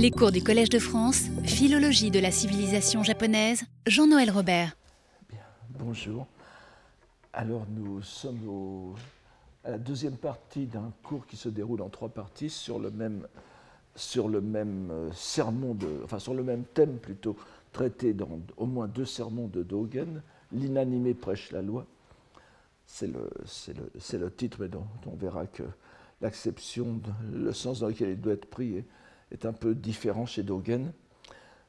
Les cours du Collège de France, Philologie de la civilisation japonaise, Jean-Noël Robert. Bonjour. Alors nous sommes à la deuxième partie d'un cours qui se déroule en trois parties sur le même, euh, sermon, de, enfin le même thème plutôt, traité dans au moins deux sermons de Dogen, L'inanimé prêche la loi. C'est le, titre, mais dont on verra que l'acception, le sens dans lequel il doit être pris est, est un peu différent chez Dogen.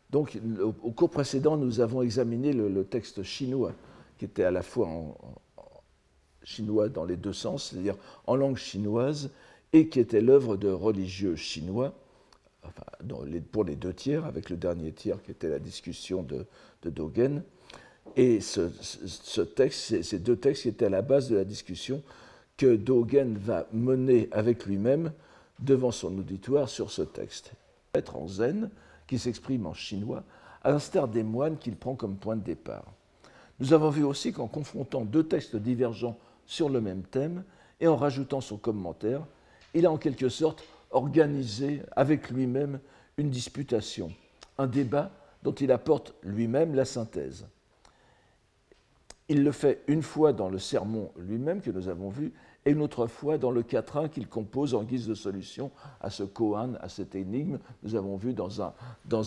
Donc, au, cours précédent, nous avons examiné le, texte chinois, qui était à la fois en, chinois dans les deux sens, c'est-à-dire en langue chinoise, et qui était l'œuvre de religieux chinois, pour les deux tiers, avec le dernier tiers qui était la discussion de, Dogen. Et ce, ce- texte, ces deux textes qui étaient à la base de la discussion que Dogen va mener avec lui-même devant son auditoire sur ce texte. Être en zen, qui s'exprime en chinois, à l'instar des moines qu'il prend comme point de départ. Nous avons vu aussi qu'en confrontant deux textes divergents sur le même thème et en rajoutant son commentaire, il a en quelque sorte organisé avec lui-même une disputation, un débat dont il apporte lui-même la synthèse. Il le fait une fois dans le sermon lui-même que nous avons vu, et une autre fois dans le quatrain qu'il compose en guise de solution à ce koan, à cette énigme. Nous avons vu dans,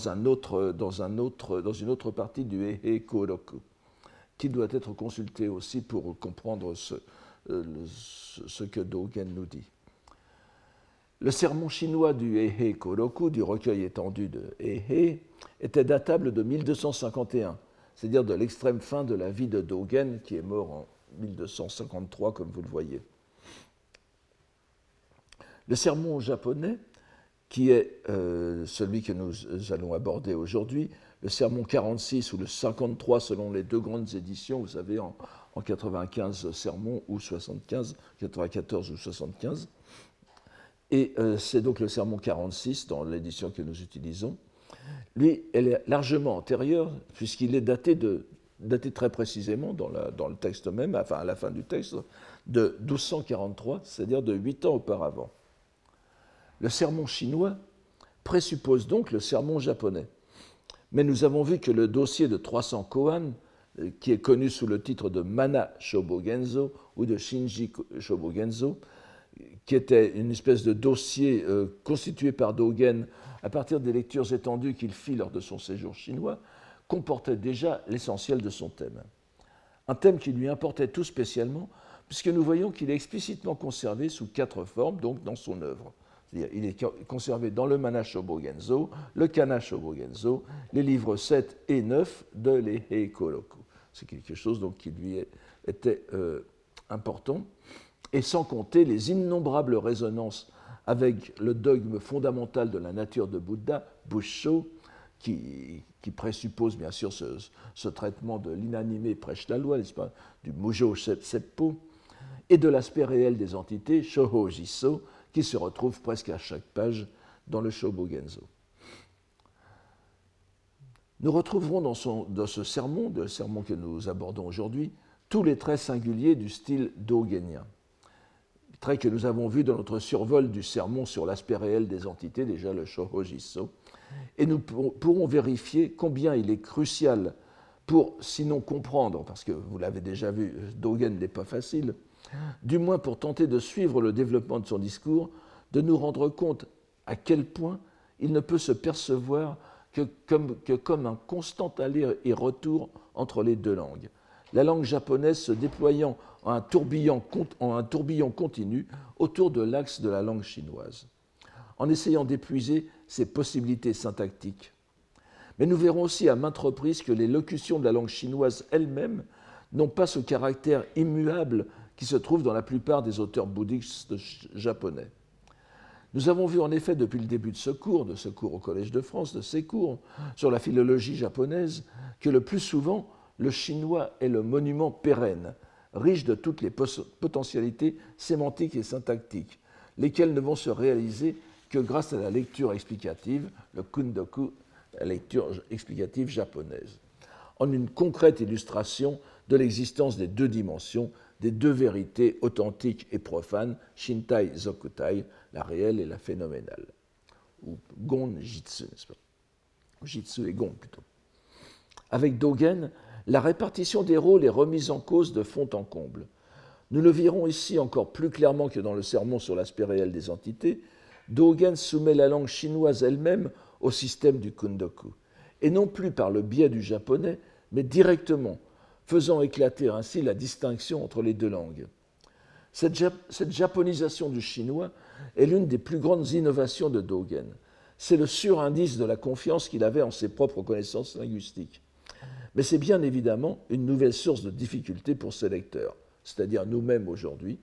une autre partie du Ehe Koroku, qui doit être consulté aussi pour comprendre ce, euh, ce ce que Dogen nous dit. Le sermon chinois du Ehe Koroku, du recueil étendu de Ehe, était datable de 1251, c'est-à-dire de l'extrême fin de la vie de Dogen, qui est mort en 1253, comme vous le voyez. Le sermon japonais, qui est euh, celui que nous allons aborder aujourd'hui, le sermon 46 ou le 53 selon les deux grandes éditions, vous savez, en, en 95 sermons ou 75, 94 ou 75. Et euh, c'est donc le sermon 46 dans l'édition que nous utilisons. Lui, elle est largement antérieure, puisqu'il est daté, de, daté très précisément dans, dans le texte même, enfin à la fin du texte, de 1243, c'est-à-dire de huit ans auparavant. Le sermon chinois présuppose donc le sermon japonais. Mais nous avons vu que le dossier de 300 koan, euh, qui est connu sous le titre de Mana Shobogenzo ou de Shinji Shobogenzo, qui était une espèce de dossier euh, constitué par Dogen à partir des lectures étendues qu'il fit lors de son séjour chinois, comportait déjà l'essentiel de son thème. Un thème qui lui importait tout spécialement, puisque nous voyons qu'il est explicitement conservé sous quatre formes, donc dans son œuvre. Il est conservé dans le Mana Shobogenzo, le Kana Shobogenzo, les livres 7 et 9 de l'Ehe Koroku. C'est quelque chose donc, qui lui était euh, important et sans compter les innombrables résonances avec le dogme fondamental de la nature de Bouddha, Busho, qui, qui présuppose bien sûr ce, traitement de l'inanimé prêche la loi, du Mujo Seppo, et de l'aspect réel des entités, Shoho Jiso, qui se retrouve presque à chaque page dans le Shobogenzo. Nous retrouverons dans, ce sermon, le sermon que nous abordons aujourd'hui, tous les traits singuliers du style dogenien trait que nous avons vu dans notre survol du sermon sur l'aspect réel des entités, déjà le Shohojiso, et nous pour- pourrons vérifier combien il est crucial pour, sinon comprendre, parce que vous l'avez déjà vu, Dogen n'est pas facile, du moins pour tenter de suivre le développement de son discours, de nous rendre compte à quel point il ne peut se percevoir que comme, un constant aller et retour entre les deux langues la langue japonaise se déployant en un tourbillon, continu autour de l'axe de la langue chinoise, en essayant d'épuiser ses possibilités syntactiques. Mais nous verrons aussi à maintes reprises que les locutions de la langue chinoise elles-mêmes n'ont pas ce caractère immuable qui se trouve dans la plupart des auteurs bouddhistes japonais. Nous avons vu en effet depuis le début de ce cours, de ce cours au Collège de France, de ces cours sur la philologie japonaise, que le plus souvent, le chinois est le monument pérenne, riche de toutes les potentialités sémantiques et syntactiques, lesquelles ne vont se réaliser que grâce à la lecture explicative, le kundoku, la lecture explicative japonaise, en une concrète illustration de l'existence des deux dimensions, des deux vérités authentiques et profanes, Shintai Zokutai, la réelle et la phénoménale. ou Gon Jitsu, n'est-ce pas? Jitsu et Gon plutôt. Avec Dogen, la répartition des rôles est remise en cause de fond en comble. Nous le verrons ici encore plus clairement que dans le sermon sur l'aspect réel des entités. Dogen soumet la langue chinoise elle-même au système du kundoku, et non plus par le biais du japonais, mais directement, faisant éclater ainsi la distinction entre les deux langues. Cette, japonisation du chinois est l'une des plus grandes innovations de Dogen. C'est le surindice de la confiance qu'il avait en ses propres connaissances linguistiques. Mais c'est bien évidemment une nouvelle source de difficulté pour ses lecteurs, c'est-à-dire nous-mêmes aujourd'hui,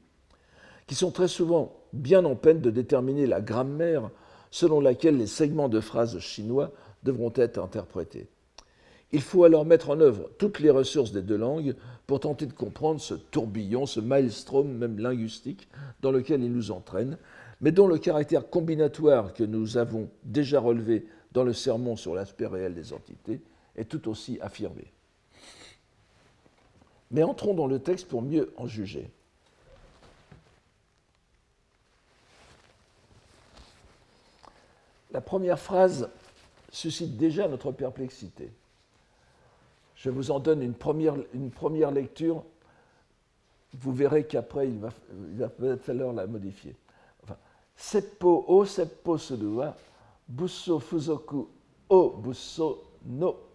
qui sont très souvent bien en peine de déterminer la grammaire selon laquelle les segments de phrases chinois devront être interprétés. Il faut alors mettre en œuvre toutes les ressources des deux langues pour tenter de comprendre ce tourbillon, ce maelstrom même linguistique dans lequel il nous entraîne, mais dont le caractère combinatoire que nous avons déjà relevé dans le sermon sur l'aspect réel des entités est tout aussi affirmé. Mais entrons dans le texte pour mieux en juger. La première phrase suscite déjà notre perplexité. Je vous en donne une première, une première lecture. Vous verrez qu'après, il va, peut-être falloir la modifier. Seppo o seppo sudua, busso fuzoku o busso no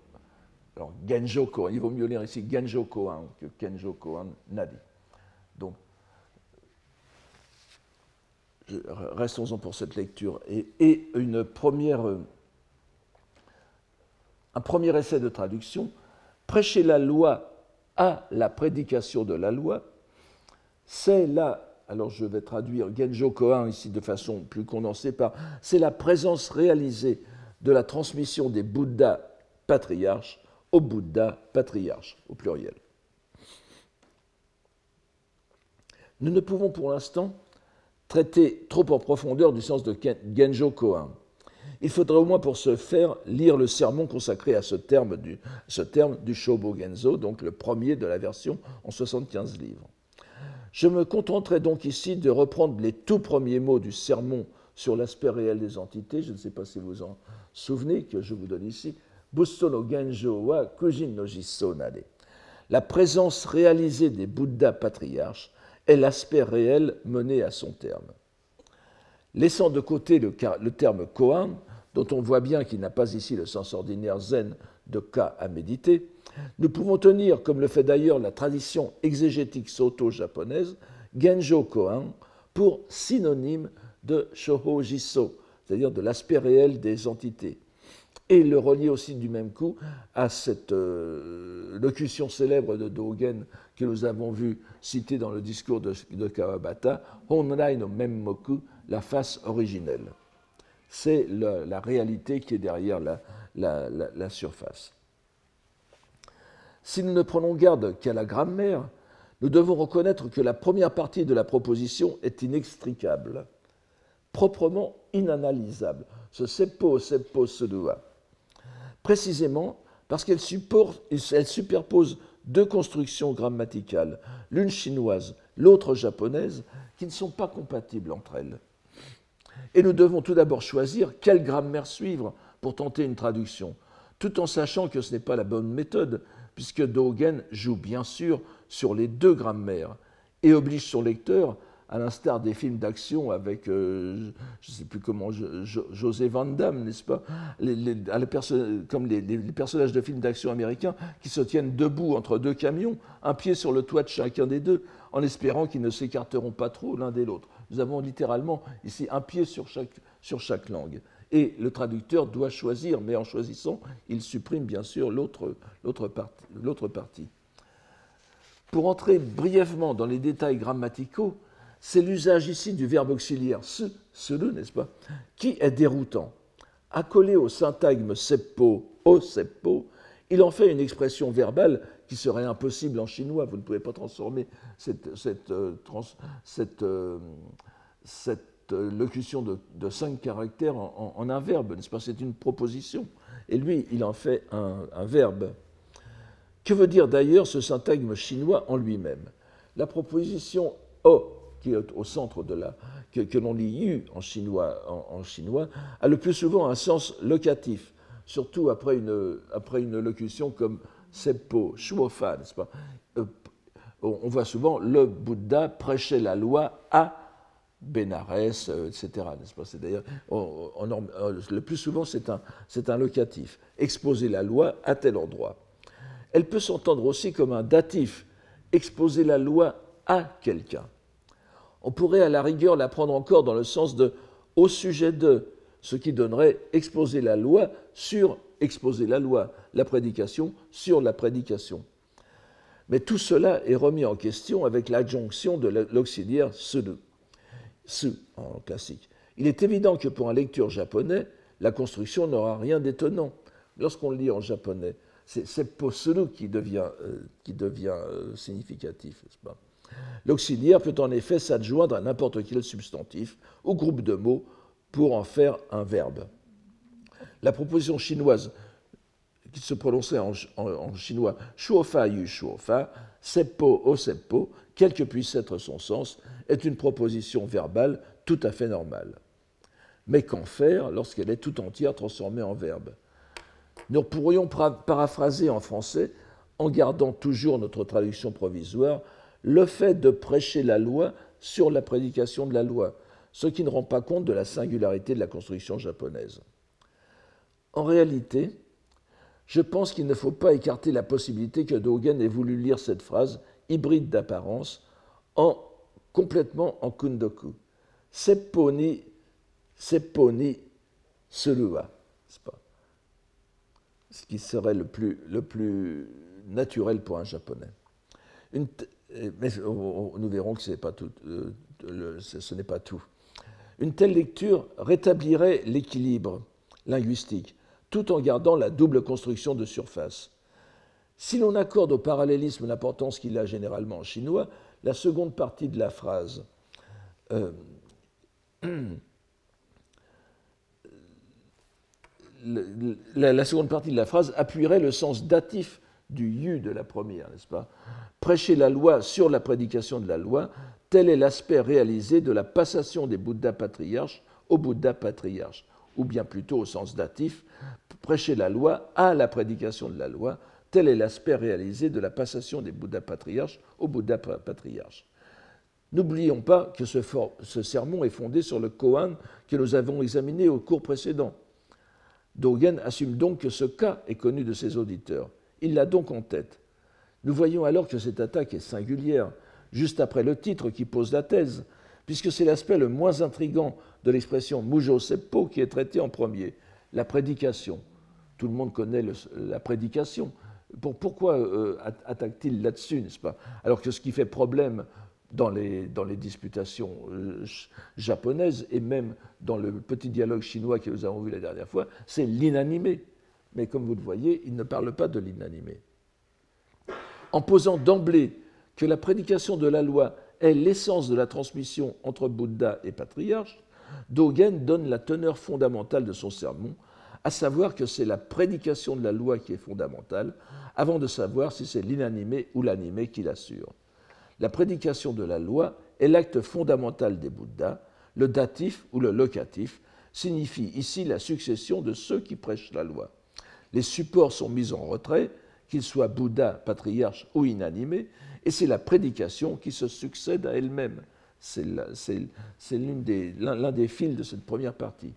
alors, Genjo Kohan, il vaut mieux lire ici Genjo Kohan que Kenjo Nadi. Donc, restons-en pour cette lecture. Et, une première, un premier essai de traduction, prêcher la loi à la prédication de la loi, c'est là, alors je vais traduire Genjo Kohan ici de façon plus condensée par, c'est la présence réalisée de la transmission des Bouddhas patriarches au Bouddha patriarche, au pluriel. Nous ne pouvons pour l'instant traiter trop en profondeur du sens de Genjo Koan. Il faudrait au moins pour ce faire lire le sermon consacré à ce terme du, ce terme du Shobo Genzo, donc le premier de la version en 75 livres. Je me contenterai donc ici de reprendre les tout premiers mots du sermon sur l'aspect réel des entités. Je ne sais pas si vous en souvenez, que je vous donne ici. La présence réalisée des Bouddhas patriarches est l'aspect réel mené à son terme. Laissant de côté le, terme koan, dont on voit bien qu'il n'a pas ici le sens ordinaire zen de cas à méditer, nous pouvons tenir, comme le fait d'ailleurs la tradition exégétique soto-japonaise, Genjo Koan pour synonyme de Shoho Jiso, c'est-à-dire de l'aspect réel des entités, et le relier aussi du même coup à cette euh, locution célèbre de Dogen que nous avons vu citée dans le discours de, Kawabata, Honrai no Memmoku, la face originelle. C'est la, réalité qui est derrière la, surface. Si nous ne prenons garde qu'à la grammaire, nous devons reconnaître que la première partie de la proposition est inextricable, proprement inanalysable. Ce seppo, seppo, sedua précisément parce qu'elle superpose deux constructions grammaticales, l'une chinoise, l'autre japonaise, qui ne sont pas compatibles entre elles. Et nous devons tout d'abord choisir quelle grammaire suivre pour tenter une traduction, tout en sachant que ce n'est pas la bonne méthode, puisque Dogen joue bien sûr sur les deux grammaires et oblige son lecteur à l'instar des films d'action avec, euh, je ne sais plus comment, José Van Damme, n'est-ce pas? Comme les, personnages de films d'action américains qui se tiennent debout entre deux camions, un pied sur le toit de chacun des deux, en espérant qu'ils ne s'écarteront pas trop l'un des l'autre. Nous avons littéralement ici un pied sur chaque, sur langue. Et le traducteur doit choisir, mais en choisissant, il supprime bien sûr l'autre partie. Pour entrer brièvement dans les détails grammaticaux, c'est l'usage ici du verbe auxiliaire se, le, n'est-ce pas, qui est déroutant. Accolé au syntagme seppo, o seppo, il en fait une expression verbale qui serait impossible en chinois. Vous ne pouvez pas transformer cette, cette, euh, euh, euh, locution de, cinq caractères en, un verbe, n'est-ce pas? C'est une proposition. Et lui, il en fait un, un verbe. Que veut dire d'ailleurs ce syntagme chinois en lui-même? La proposition o qui est au centre de la, que, l'on lit yu en chinois, en, chinois, a le plus souvent un sens locatif, surtout après une, après une locution comme seppo, shuofa, n'est-ce pas euh, On voit souvent le Bouddha prêcher la loi à Bénarès, euh, etc. N'est-ce pas C'est d'ailleurs, euh, le plus souvent, c'est un, c'est un locatif. Exposer la loi à tel endroit. Elle peut s'entendre aussi comme un datif, exposer la loi à quelqu'un. On pourrait à la rigueur la prendre encore dans le sens de au sujet de, ce qui donnerait exposer la loi sur exposer la loi, la prédication sur la prédication. Mais tout cela est remis en question avec l'adjonction de l'auxiliaire sudu, su en classique. Il est évident que pour un lecteur japonais, la construction n'aura rien d'étonnant. Lorsqu'on lit en japonais, c'est seppo qui devient, euh, qui devient euh, significatif, L'auxiliaire peut en effet s'adjoindre à n'importe quel substantif ou groupe de mots pour en faire un verbe. La proposition chinoise qui se prononçait en, chinois shuofa yu shuofa, seppo o seppo, quel que puisse être son sens, est une proposition verbale tout à fait normale. Mais qu'en faire lorsqu'elle est tout entière transformée en verbe? Nous pourrions paraphraser en français, en gardant toujours notre traduction provisoire, le fait de prêcher la loi sur la prédication de la loi, ce qui ne rend pas compte de la singularité de la construction japonaise. En réalité, je pense qu'il ne faut pas écarter la possibilité que Dogen ait voulu lire cette phrase, hybride d'apparence, en, complètement en kundoku. Sepponi, sepponi selua. Ce qui serait le plus, naturel pour un japonais. Mais nous verrons que euh, ce n'est pas tout. Une telle lecture rétablirait l'équilibre linguistique, tout en gardant la double construction de surface. Si l'on accorde au parallélisme l'importance qu'il a généralement en chinois, la seconde partie de la phrase euh, appuierait le sens datif du yu de la première, n'est-ce pas? Prêcher la loi sur la prédication de la loi, tel est l'aspect réalisé de la passation des Bouddhas patriarches au Bouddha patriarche, ou bien plutôt au sens datif, prêcher la loi à la prédication de la loi, tel est l'aspect réalisé de la passation des Bouddhas patriarches au Bouddha patriarche. N'oublions pas que ce, ce, sermon est fondé sur le Koan que nous avons examiné au cours précédent. Dogen assume donc que ce cas est connu de ses auditeurs. Il l'a donc en tête. Nous voyons alors que cette attaque est singulière, juste après le titre qui pose la thèse, puisque c'est l'aspect le moins intrigant de l'expression mujo seppo qui est traité en premier, la prédication. Tout le monde connaît la prédication. pourquoi euh, attaque-t-il là-dessus, n'est-ce pas? Alors que ce qui fait problème dans les, dans les disputations euh, japonaises et même dans le petit dialogue chinois que nous avons vu la dernière fois, c'est l'inanimé. Mais comme vous le voyez, il ne parle pas de l'inanimé. En posant d'emblée que la prédication de la loi est l'essence de la transmission entre Bouddha et patriarche, Dogen donne la teneur fondamentale de son sermon, à savoir que c'est la prédication de la loi qui est fondamentale, avant de savoir si c'est l'inanimé ou l'animé qui l'assure. La prédication de la loi est l'acte fondamental des Bouddhas, le datif ou le locatif signifie ici la succession de ceux qui prêchent la loi. Les supports sont mis en retrait, qu'ils soient Bouddha, patriarche ou inanimés, et c'est la prédication qui se succède à elle-même. C'est l'un des, fils de cette première partie.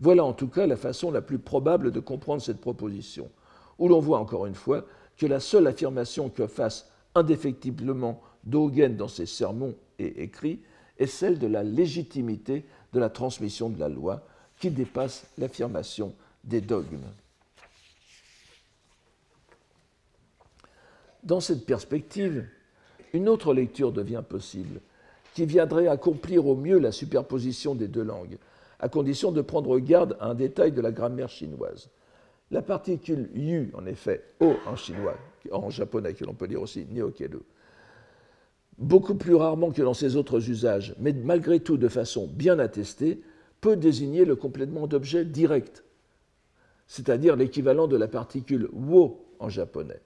Voilà en tout cas la façon la plus probable de comprendre cette proposition, où l'on voit encore une fois que la seule affirmation que fasse indéfectiblement Dogen dans ses sermons et écrits est celle de la légitimité de la transmission de la loi, qui dépasse l'affirmation des dogmes. Dans cette perspective, une autre lecture devient possible, qui viendrait accomplir au mieux la superposition des deux langues, à condition de prendre garde à un détail de la grammaire chinoise. La particule yu, en effet, o en chinois, en japonais, que l'on peut dire aussi neokeru, beaucoup plus rarement que dans ses autres usages, mais malgré tout de façon bien attestée, peut désigner le complément d'objet direct, c'est-à-dire l'équivalent de la particule wo en japonais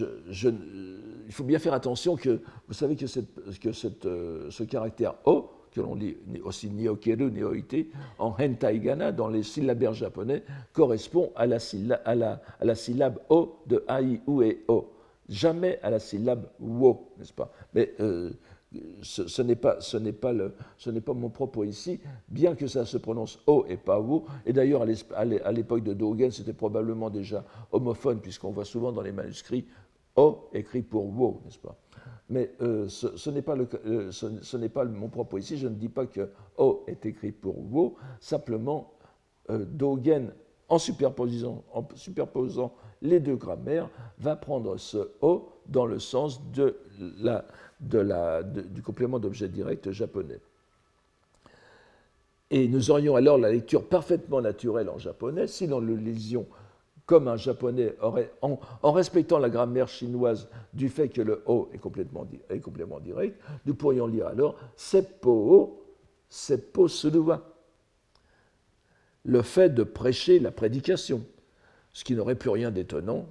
il faut bien faire attention que vous savez que, euh, ce caractère O que l'on lit aussi niokeru, nioite, en hentaigana, dans les syllabaires japonais, correspond à la, syllabe o de ai, ou et o. Jamais à la syllabe wo, n'est-ce pas? Mais euh, ce, n'est pas, pas, pas, mon propos ici, bien que ça se prononce O et pas wo. Et d'ailleurs, à l'époque de Dogen, c'était probablement déjà homophone, puisqu'on voit souvent dans les manuscrits O écrit pour wo, n'est-ce pas? Mais euh, ce, n'est pas, euh, mon propos ici. Je ne dis pas que O est écrit pour wo. Simplement, euh, Dogen, en superposant, les deux grammaires, va prendre ce O dans le sens du complément d'objet direct japonais. Et nous aurions alors la lecture parfaitement naturelle en japonais si nous le lisions comme un japonais aurait, en, respectant la grammaire chinoise du fait que le O est, complètement, direct, nous pourrions lire alors Seppo Seppo Suruwa. Le fait de prêcher la prédication ce qui n'aurait plus rien d'étonnant,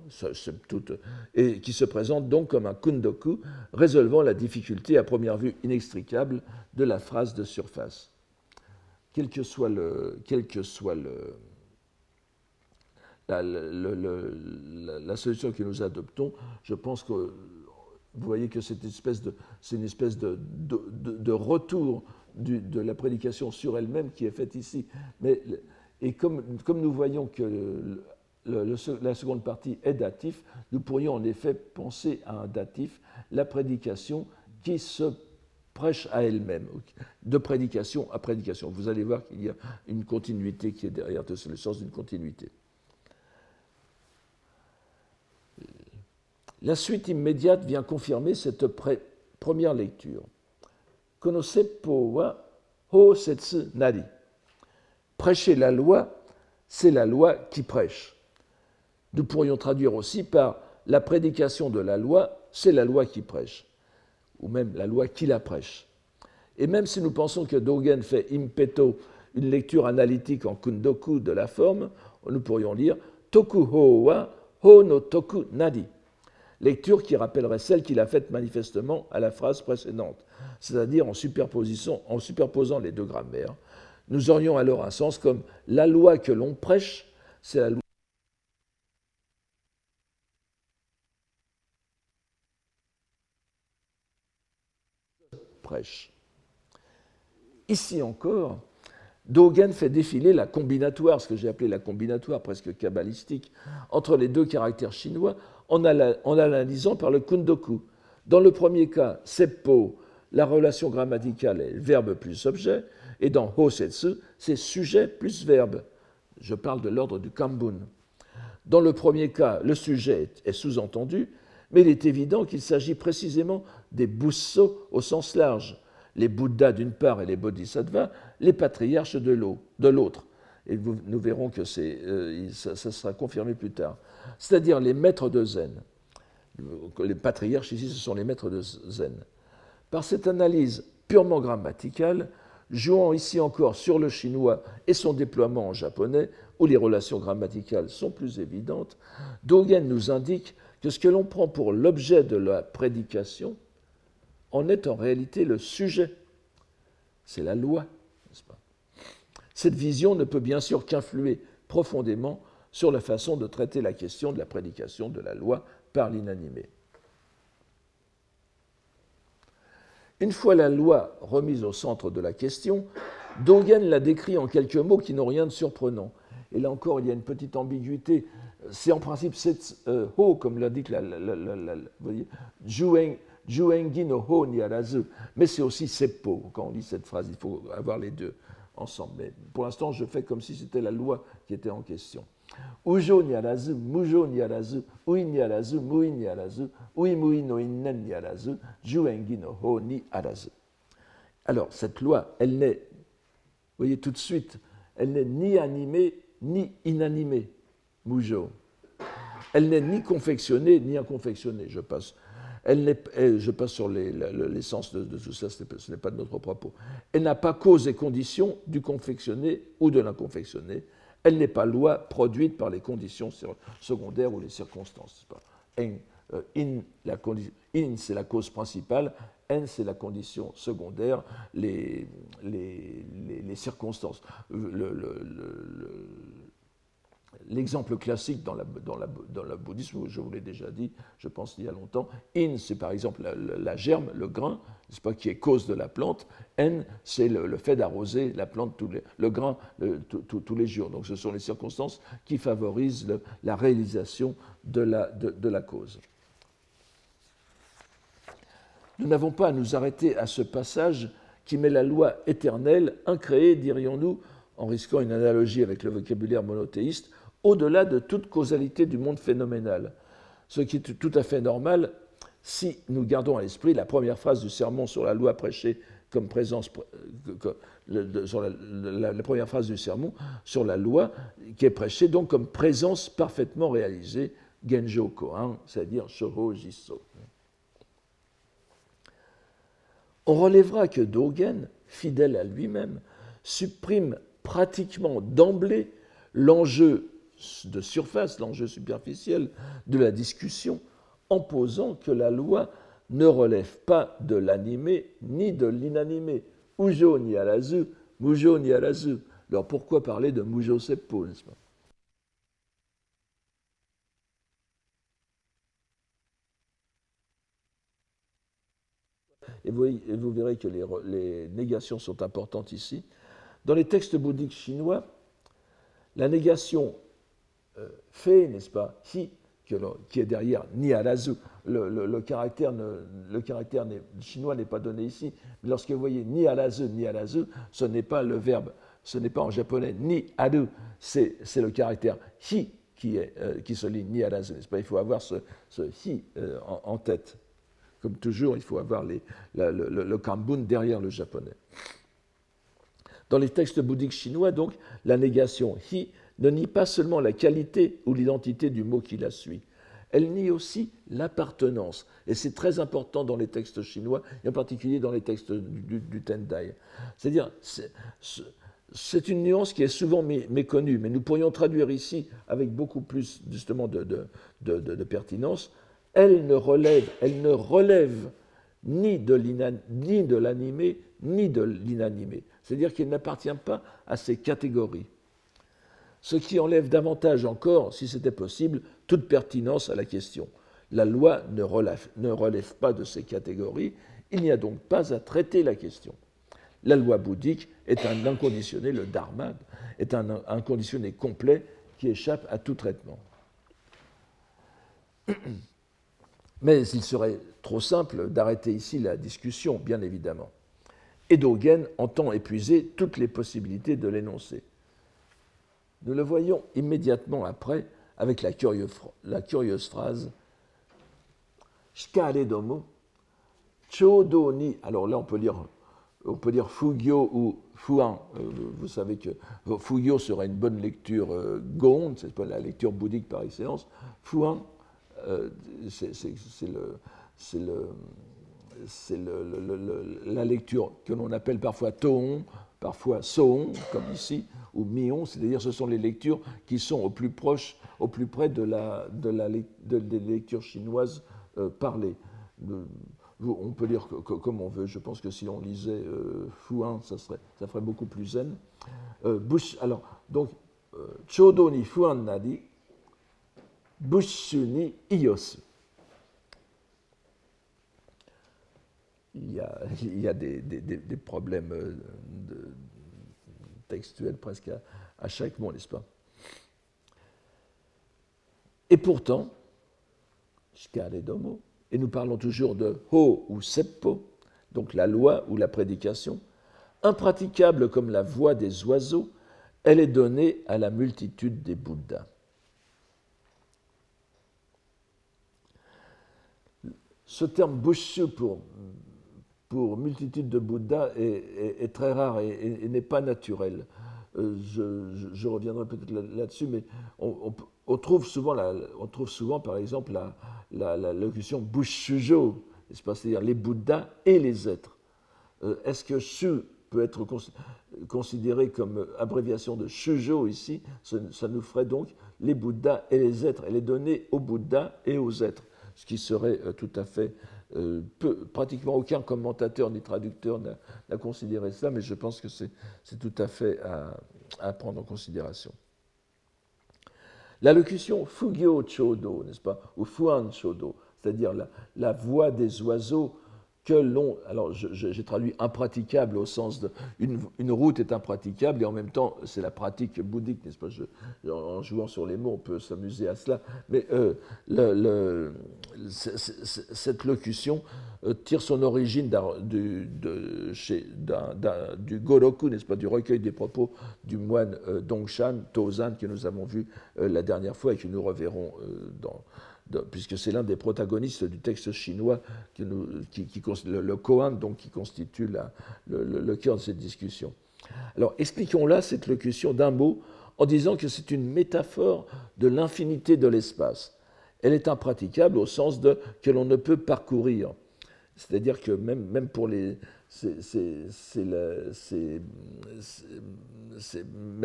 et qui se présente donc comme un kundoku résolvant la difficulté à première vue inextricable de la phrase de surface. Quel que soit le, la, solution que nous adoptons, je pense que vous voyez que c'est une espèce de, retour de la prédication sur elle-même qui est faite ici. Mais, et comme, nous voyons que la seconde partie est datif, nous pourrions en effet penser à un datif, la prédication qui se prêche à elle-même, de prédication à prédication. Vous allez voir qu'il y a une continuité qui est derrière, c'est le sens d'une continuité. La suite immédiate vient confirmer cette première lecture. Konosepo wa ho setsu nari. Prêcher la loi, c'est la loi qui prêche. Nous pourrions traduire aussi par la prédication de la loi, c'est la loi qui prêche, ou même la loi qui la prêche. Et même si nous pensons que Dogen fait impeto une lecture analytique en kundoku de la forme, nous pourrions lire Toku ho wa ho no toku nadi, lecture qui rappellerait celle qu'il a faite manifestement à la phrase précédente, c'est-à-dire en, superposant les deux grammaires. Nous aurions alors un sens comme la loi que l'on prêche, c'est la loi Ici encore, Dogen fait défiler la combinatoire, ce que j'ai appelé la combinatoire presque kabbalistique, entre les deux caractères chinois en, analysant par le kundoku. Dans le premier cas, seppo, la relation grammaticale est verbe plus objet, et dans hosetsu, c'est sujet plus verbe. Je parle de l'ordre du kambun. Dans le premier cas, le sujet est sous-entendu, mais il est évident qu'il s'agit précisément des busso au sens large, les Bouddhas d'une part et les Bodhisattvas, les patriarches de l'autre. Et nous verrons que euh, ça, sera confirmé plus tard. C'est-à-dire les maîtres de Zen. Les patriarches ici, ce sont les maîtres de Zen. Par cette analyse purement grammaticale, jouant ici encore sur le chinois et son déploiement en japonais, où les relations grammaticales sont plus évidentes, Dogen nous indique que ce que l'on prend pour l'objet de la prédication en est en réalité le sujet. C'est la loi, Cette vision ne peut bien sûr qu'influer profondément sur la façon de traiter la question de la prédication de la loi par l'inanimé. Une fois la loi remise au centre de la question, Dogen la décrit en quelques mots qui n'ont rien de surprenant. Et là encore, il y a une petite ambiguïté. C'est en principe euh, ho, comme l'indique la, la, la, Juengi no ho niarazu. Mais c'est aussi seppo. Quand on lit cette phrase, il faut avoir les deux ensemble. Mais pour l'instant, je fais comme si c'était la loi qui était en question. Alors, cette loi, elle n'est, vous voyez tout de suite, elle n'est ni animée ni inanimée, mujo. Elle n'est ni confectionnée ni inconfectionnée. Je passe elle je passe sur l'essence de, tout ça, ce n'est pas de notre propos. Elle n'a pas cause et condition du confectionné ou de l'inconfectionné. Elle n'est pas loi produite par les conditions secondaires ou les circonstances. In, euh, in, c'est la cause principale, N, c'est la condition secondaire, les, les, les, circonstances. Le, L'exemple classique dans, le bouddhisme, je vous l'ai déjà dit, je pense il y a longtemps, in, c'est par exemple la, germe, le grain, qui est cause de la plante. N, c'est le, fait d'arroser la plante, le grain, tous les jours. Donc ce sont les circonstances qui favorisent la réalisation de la cause. Nous n'avons pas à nous arrêter à ce passage qui met la loi éternelle, incréée, dirions-nous, en risquant une analogie avec le vocabulaire monothéiste, au-delà de toute causalité du monde phénoménal. Ce qui est tout à fait normal si nous gardons à l'esprit la première phrase du sermon sur la loi prêchée comme présence, euh, la, première phrase du sermon sur la loi qui est prêchée donc comme présence parfaitement réalisée, Genjo Kohan, c'est-à-dire Shoro Jiso. On relèvera que Dogen, fidèle à lui-même, supprime pratiquement d'emblée l'enjeu de surface, l'enjeu superficiel de la discussion, en posant que la loi ne relève pas de l'animé ni de l'inanimé. Ni alazu, mujo ni alazu. Alors pourquoi parler de mujo seppo, et vous, et vous, verrez que les, les, négations sont importantes ici. Dans les textes bouddhiques chinois, la négation fait, n'est-ce pas, hi, qui est derrière ni à le, le, le, caractère, le caractère chinois n'est pas donné ici, lorsque vous voyez ni à ni à ce n'est pas le verbe, ce n'est pas en japonais ni adu, c'est le caractère hi qui, est, euh, qui se lit ni à n'est-ce pas Il faut avoir ce, hi euh, en, tête. Comme toujours, il faut avoir le, le kambun derrière le japonais. Dans les textes bouddhiques chinois, donc, la négation hi ne nie pas seulement la qualité ou l'identité du mot qui la suit, elle nie aussi l'appartenance. Et c'est très important dans les textes chinois, et en particulier dans les textes du, Tendai. C'est-à-dire, c'est une nuance qui est souvent méconnue, mais nous pourrions traduire ici avec beaucoup plus justement de, pertinence. Elle ne relève, elle ne relève ni de l'animé, ni de l'inanimé. C'est-à-dire qu'elle n'appartient pas à ces catégories ce qui enlève davantage encore, si c'était possible, toute pertinence à la question. La loi ne relève, pas de ces catégories, il n'y a donc pas à traiter la question. La loi bouddhique est un inconditionné, le dharma est un inconditionné complet qui échappe à tout traitement. Mais il serait trop simple d'arrêter ici la discussion, bien évidemment. Edogen entend épuiser toutes les possibilités de l'énoncé. Nous le voyons immédiatement après avec la curieuse, phrase Shikare domo, chodo ni. Alors là, on peut lire, on ou Fuan. Euh, vous savez que Fugyo serait une bonne lecture euh, c'est pas la lecture bouddhique par excellence. Fuan, c'est le, la lecture que l'on appelle parfois Toon, parfois Soon, comme ici, ou Mion, c'est-à-dire ce sont les lectures qui sont au plus proche, au plus près des lectures chinoises euh, parlées. on peut lire comme on veut. Je pense que si on lisait euh, Fuan, ça, ferait beaucoup plus zen. Euh, alors, donc, euh, Chodo ni Fuan nadi, Bushu ni Iyosu. Il y a, des, problèmes de, textuel presque à, chaque mot, n'est-ce pas? Et pourtant, et nous parlons toujours de ho ou seppo, donc la loi ou la prédication, impraticable comme la voix des oiseaux, elle est donnée à la multitude des Bouddhas. Ce terme bushu pour pour multitude de Bouddhas est, très rare et, n'est pas naturel. Euh, je, reviendrai peut-être là-dessus, mais on, trouve souvent on trouve souvent, par exemple, la, la, locution Bushujo, c'est-à-dire les Bouddhas et les êtres. Euh, est-ce que Shu peut être considéré comme abréviation de Shujo ici? Ça, nous ferait donc les Bouddhas et les êtres. Elle est donnée aux Bouddhas et aux êtres, ce qui serait euh, tout à fait euh, pratiquement aucun commentateur ni traducteur n'a considéré cela, mais je pense que c'est tout à fait à, prendre en considération. La locution Fugyo Chodo, n'est-ce pas, ou Fuan Chodo, c'est-à-dire la, voix des oiseaux que l'on. Alors, j'ai traduit impraticable au sens de. Une, route est impraticable et en même temps, c'est la pratique bouddhique, n'est-ce pas? En jouant sur les mots, on peut s'amuser à cela. Mais euh, cette locution euh, tire son origine du, du Goroku, n'est-ce pas? Du recueil des propos du moine euh, Dongshan, Tozan, que nous avons vu la dernière fois et que nous reverrons dans puisque c'est l'un des protagonistes du texte chinois, qui le, Koan, donc, qui constitue le, cœur de cette discussion. Alors, expliquons là cette locution d'un mot en disant que c'est une métaphore de l'infinité de l'espace. Elle est impraticable au sens de que l'on ne peut parcourir. C'est-à-dire que même, même pour les,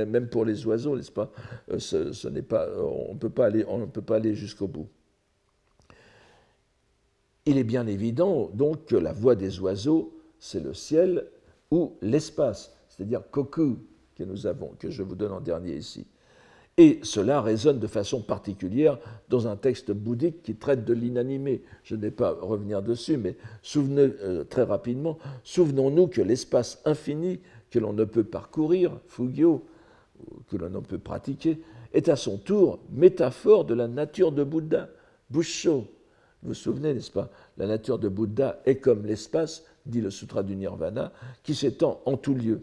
même pour les oiseaux, n'est-ce pas, euh, ce, pas, on ne peut pas aller, on ne peut pas aller jusqu'au bout. Il est bien évident donc que la voix des oiseaux, c'est le ciel ou l'espace, c'est-à-dire Koku que nous avons, que je vous donne en dernier ici. Et cela résonne de façon particulière dans un texte bouddhique qui traite de l'inanimé. Je ne vais pas revenir dessus, mais souvenez, euh, très rapidement, souvenons-nous que l'espace infini que l'on ne peut parcourir, Fugyo, que l'on ne peut pratiquer, est à son tour métaphore de la nature de Bouddha, Busho, vous vous souvenez, n'est-ce pas La nature de Bouddha est comme l'espace, dit le Sutra du Nirvana, qui s'étend en tout lieu.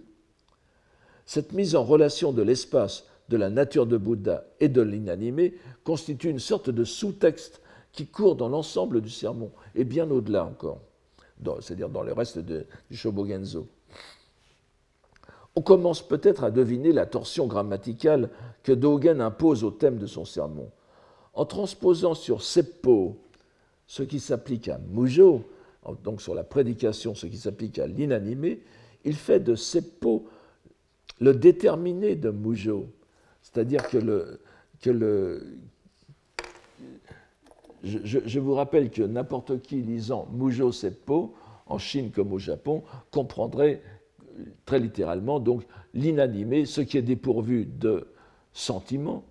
Cette mise en relation de l'espace, de la nature de Bouddha et de l'inanimé constitue une sorte de sous-texte qui court dans l'ensemble du sermon, et bien au-delà encore, c'est-à-dire dans le reste du Shobogenzo. On commence peut-être à deviner la torsion grammaticale que Dogen impose au thème de son sermon. En transposant sur Seppo ce qui s'applique à Mujo, donc sur la prédication, ce qui s'applique à l'inanimé, il fait de Seppo le déterminé de Mujo. C'est-à-dire que le. Je, vous rappelle que n'importe qui lisant Mujo Seppo, en Chine comme au Japon, comprendrait très littéralement donc l'inanimé, ce qui est dépourvu de sentiments,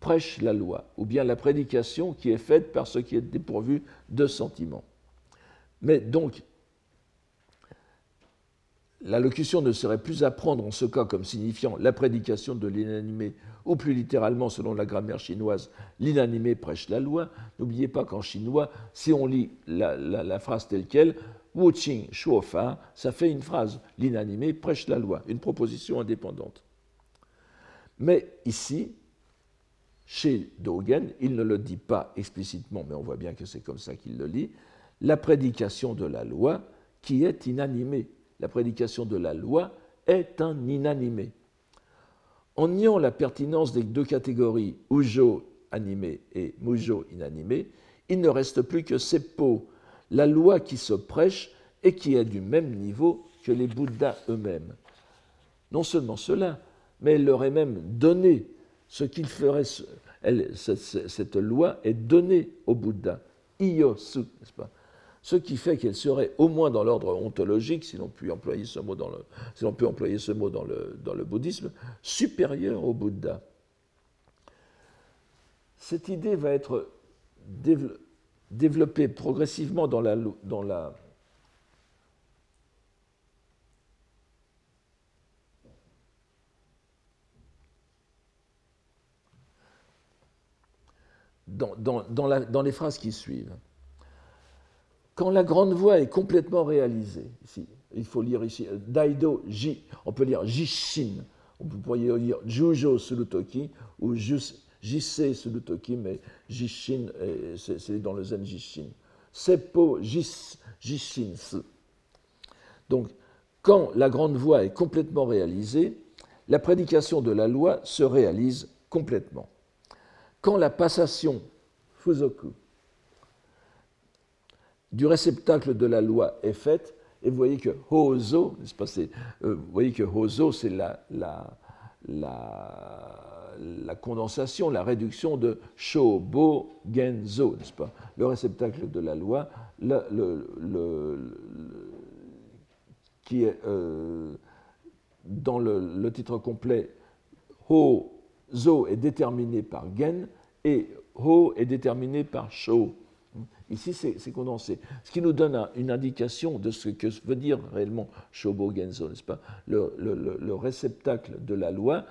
prêche la loi, ou bien la prédication qui est faite par ce qui est dépourvu de sentiments. Mais donc, la locution ne serait plus à prendre en ce cas comme signifiant la prédication de l'inanimé, ou plus littéralement, selon la grammaire chinoise, l'inanimé prêche la loi. N'oubliez pas qu'en chinois, si on lit la, phrase telle qu'elle, Wu Qing Shuo Fa, ça fait une phrase. L'inanimé prêche la loi, une proposition indépendante. Mais ici, chez Dogen, il ne le dit pas explicitement, mais on voit bien que c'est comme ça qu'il le lit, la prédication de la loi qui est inanimée. La prédication de la loi est un inanimé. En niant la pertinence des deux catégories, Ujo animé et Mujo inanimé, il ne reste plus que Seppo, la loi qui se prêche et qui est du même niveau que les Bouddhas eux-mêmes. Non seulement cela, mais elle leur est même donnée ce qu'il ferait, cette, loi est donnée au Bouddha, iyosu, n'est-ce pas? Ce qui fait qu'elle serait, au moins dans l'ordre ontologique, si l'on peut employer ce mot dans le, bouddhisme, supérieure au Bouddha. Cette idée va être développée progressivement dans la dans, les phrases qui suivent. Quand la grande voix est complètement réalisée, ici, il faut lire ici Daido Ji, on peut lire Jishin, on peut lire Jujo Sulutoki ou Jise Sulutoki, mais Jishin, c'est dans le Zen Jishin. Seppo Jishin. Donc, quand la grande voix est complètement réalisée, la prédication de la loi se réalise complètement quand la passation fuzoku du réceptacle de la loi est faite, et vous voyez que hozo, pas, euh, vous voyez que hozo, c'est la, condensation, la réduction de Shobo Genzo, n'est-ce pas Le réceptacle de la loi, qui est euh, dans le, titre complet, Ho Zo est déterminé par Gen et Ho est déterminé par Sho. Ici, c'est condensé. Ce qui nous donne une indication de ce que veut dire réellement Shobo Genzo, n'est-ce pas? Le, le, réceptacle de la loi.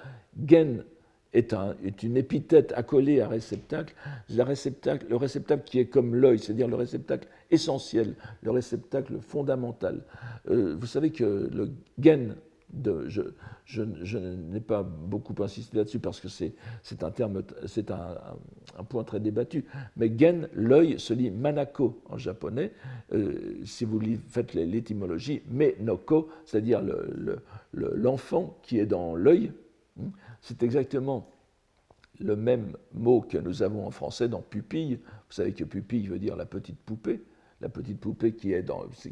Gen est, un, est, une épithète accolée à réceptacle. réceptacle. Le réceptacle qui est comme l'œil, c'est-à-dire le réceptacle essentiel, le réceptacle fondamental. Euh, vous savez que le gen je, n'ai pas beaucoup insisté là-dessus parce que c'est un terme, c'est un, point très débattu. Mais gen, l'œil, se lit manako en japonais. Euh, si vous faites l'étymologie, mais noko, c'est-à-dire l'enfant qui est dans l'œil, hmm, c'est exactement le même mot que nous avons en français dans pupille. Vous savez que pupille veut dire la petite poupée la petite poupée qui est,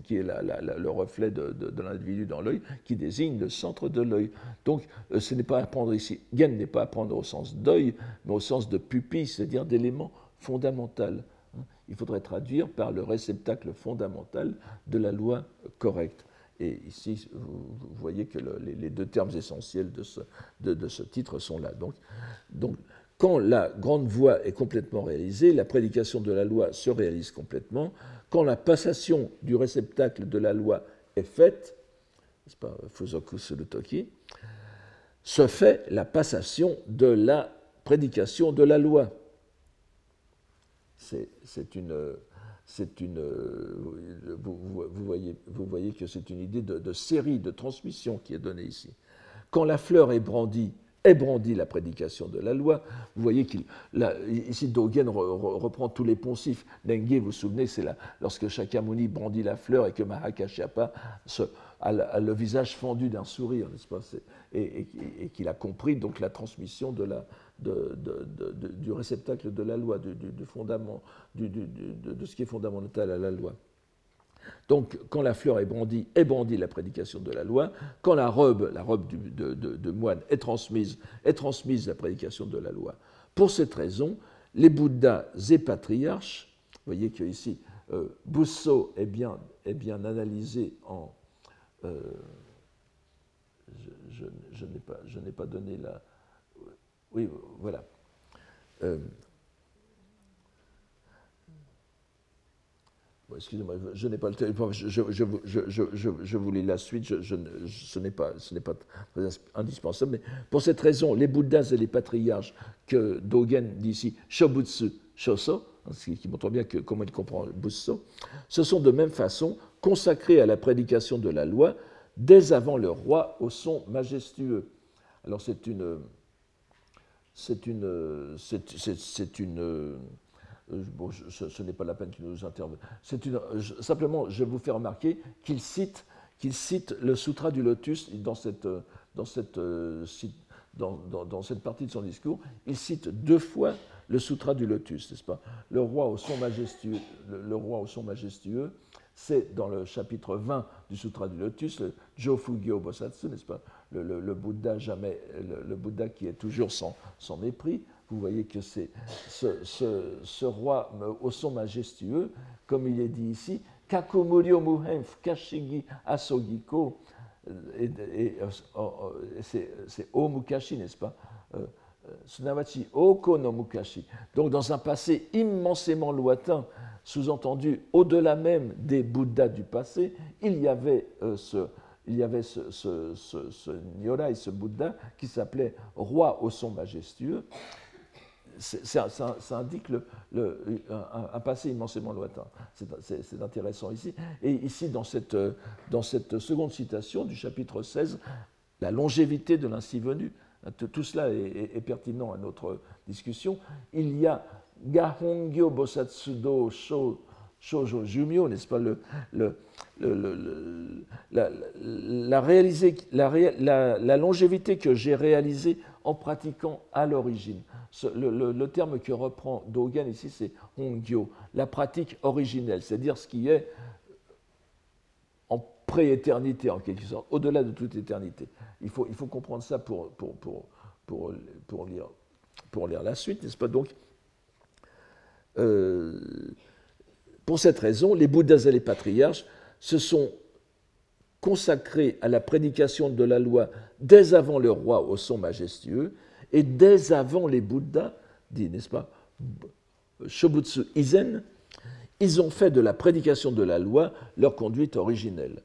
qui est le reflet de, l'individu dans l'œil, qui désigne le centre de l'œil. Donc, euh, ce n'est pas à prendre ici, Gen n'est pas à prendre au sens d'œil, mais au sens de pupille, c'est-à-dire d'élément fondamental. Hein. Il faudrait traduire par le réceptacle fondamental de la loi correcte. Et ici, vous, voyez que les, deux termes essentiels de ce, de, ce titre sont là. Donc, donc, quand la grande voie est complètement réalisée, la prédication de la loi se réalise complètement quand la passation du réceptacle de la loi est faite, n'est-ce pas, Fuzoku Toki, se fait la passation de la prédication de la loi. C'est une, c'est une, vous, voyez, vous voyez que c'est une idée de, série, de transmission qui est donnée ici. Quand la fleur est brandie, est brandie la prédication de la loi. Vous voyez qu'il, Dogen reprend tous les poncifs. Dengue, vous vous souvenez, c'est lorsque Shakyamuni brandit la fleur et que Mahakashyapa a, le visage fendu d'un sourire, n'est-ce pas? Et, qu'il a compris donc la transmission du réceptacle de la loi, du, de ce qui est fondamental à la loi. Donc, quand la fleur est brandie, est brandie la prédication de la loi. Quand la robe, la robe de, moine, est transmise, est transmise la prédication de la loi. Pour cette raison, les Bouddhas et patriarches, vous voyez que ici, euh, est bien, analysé en. Euh, je, n'ai pas, pas, donné la. Oui, voilà. Euh, Excusez-moi, je n'ai pas le temps. Je, vous lis la suite, ce n'est pas, indispensable. Pour cette raison, les Bouddhas et les patriarches que Dogen dit ici, Shobutsu Shoso, hein, ce qui montre bien que, comment il comprend Busso, se sont de même façon consacrés à la prédication de la loi dès avant le roi au son majestueux. Alors c'est une. C'est une. C'est une euh, bon, ce, n'est pas la peine qu'il nous intervienne. simplement, je vous fais remarquer qu'il cite, qu'il cite le Sutra du Lotus dans cette, dans, cette, euh, dans, cette partie de son discours. Il cite deux fois le Sutra du Lotus, n'est-ce pas? Le roi au son majestueux, le, roi au son majestueux, c'est dans le chapitre 20 du Sutra du Lotus, le Jofugyo Bosatsu, n'est-ce pas? Le, le, Bouddha jamais, le, Bouddha qui est toujours sans, sans mépris, vous voyez que c'est ce, roi au son majestueux, comme il est dit ici, Kakumuryo Muhenf Kashigi Asogiko, et, euh, oh, oh, c'est O Mukashi, n'est-ce pas euh, euh, Sunamachi Oko no Mukashi. Donc dans un passé immensément lointain, sous-entendu au-delà même des Bouddhas du passé, il y avait ce, il ce, ce Bouddha, qui s'appelait roi au son majestueux ça, indique un, passé immensément lointain. C'est intéressant ici. Et ici, dans cette, dans seconde citation du chapitre 16, la longévité de l'ainsi venu, tout cela est, pertinent à notre discussion. Il y a Gahongyo Bosatsudo Sho, Shoujo Jumyo, n'est-ce pas, la, longévité que j'ai réalisée en pratiquant à l'origine. Le, terme que reprend Dogen ici, c'est Hongyo, la pratique originelle, c'est-à-dire ce qui est en prééternité en quelque sorte, au-delà de toute éternité. Il faut, comprendre ça pour, pour, pour, pour lire la suite, n'est-ce pas? Donc, euh, pour cette raison, les Bouddhas et les patriarches se sont consacrés à la prédication de la loi dès avant le roi au son majestueux et dès avant les Bouddhas, dit, n'est-ce pas, Shobutsu Izen, ils ont fait de la prédication de la loi leur conduite originelle.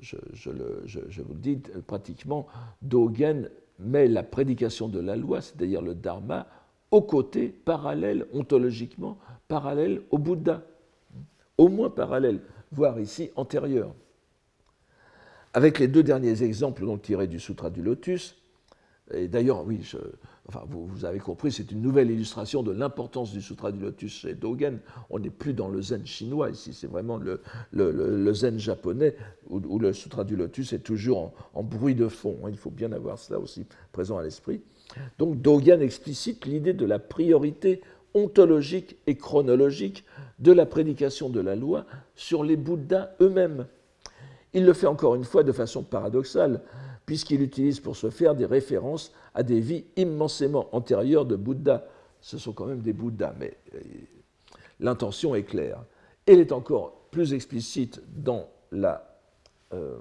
Je, vous le dis, pratiquement, Dogen met la prédication de la loi, c'est-à-dire le dharma, au côté, parallèle, ontologiquement, parallèle au Bouddha. Au moins parallèle, voire ici antérieur. Avec les deux derniers exemples tirés du Sutra du Lotus, et d'ailleurs, oui, enfin, vous, avez compris, c'est une nouvelle illustration de l'importance du Sutra du Lotus chez Dogen. On n'est plus dans le zen chinois ici, c'est vraiment le, le, zen japonais où, le Sutra du Lotus est toujours en, bruit de fond. Hein. Il faut bien avoir cela aussi présent à l'esprit. Donc Dogen explicite l'idée de la priorité ontologique et chronologique de la prédication de la loi sur les Bouddhas eux-mêmes. Il le fait encore une fois de façon paradoxale puisqu'il utilise pour ce faire des références à des vies immensément antérieures de Bouddha. Ce sont quand même des Bouddhas, mais euh, l'intention est claire. Elle est encore plus explicite dans la euh,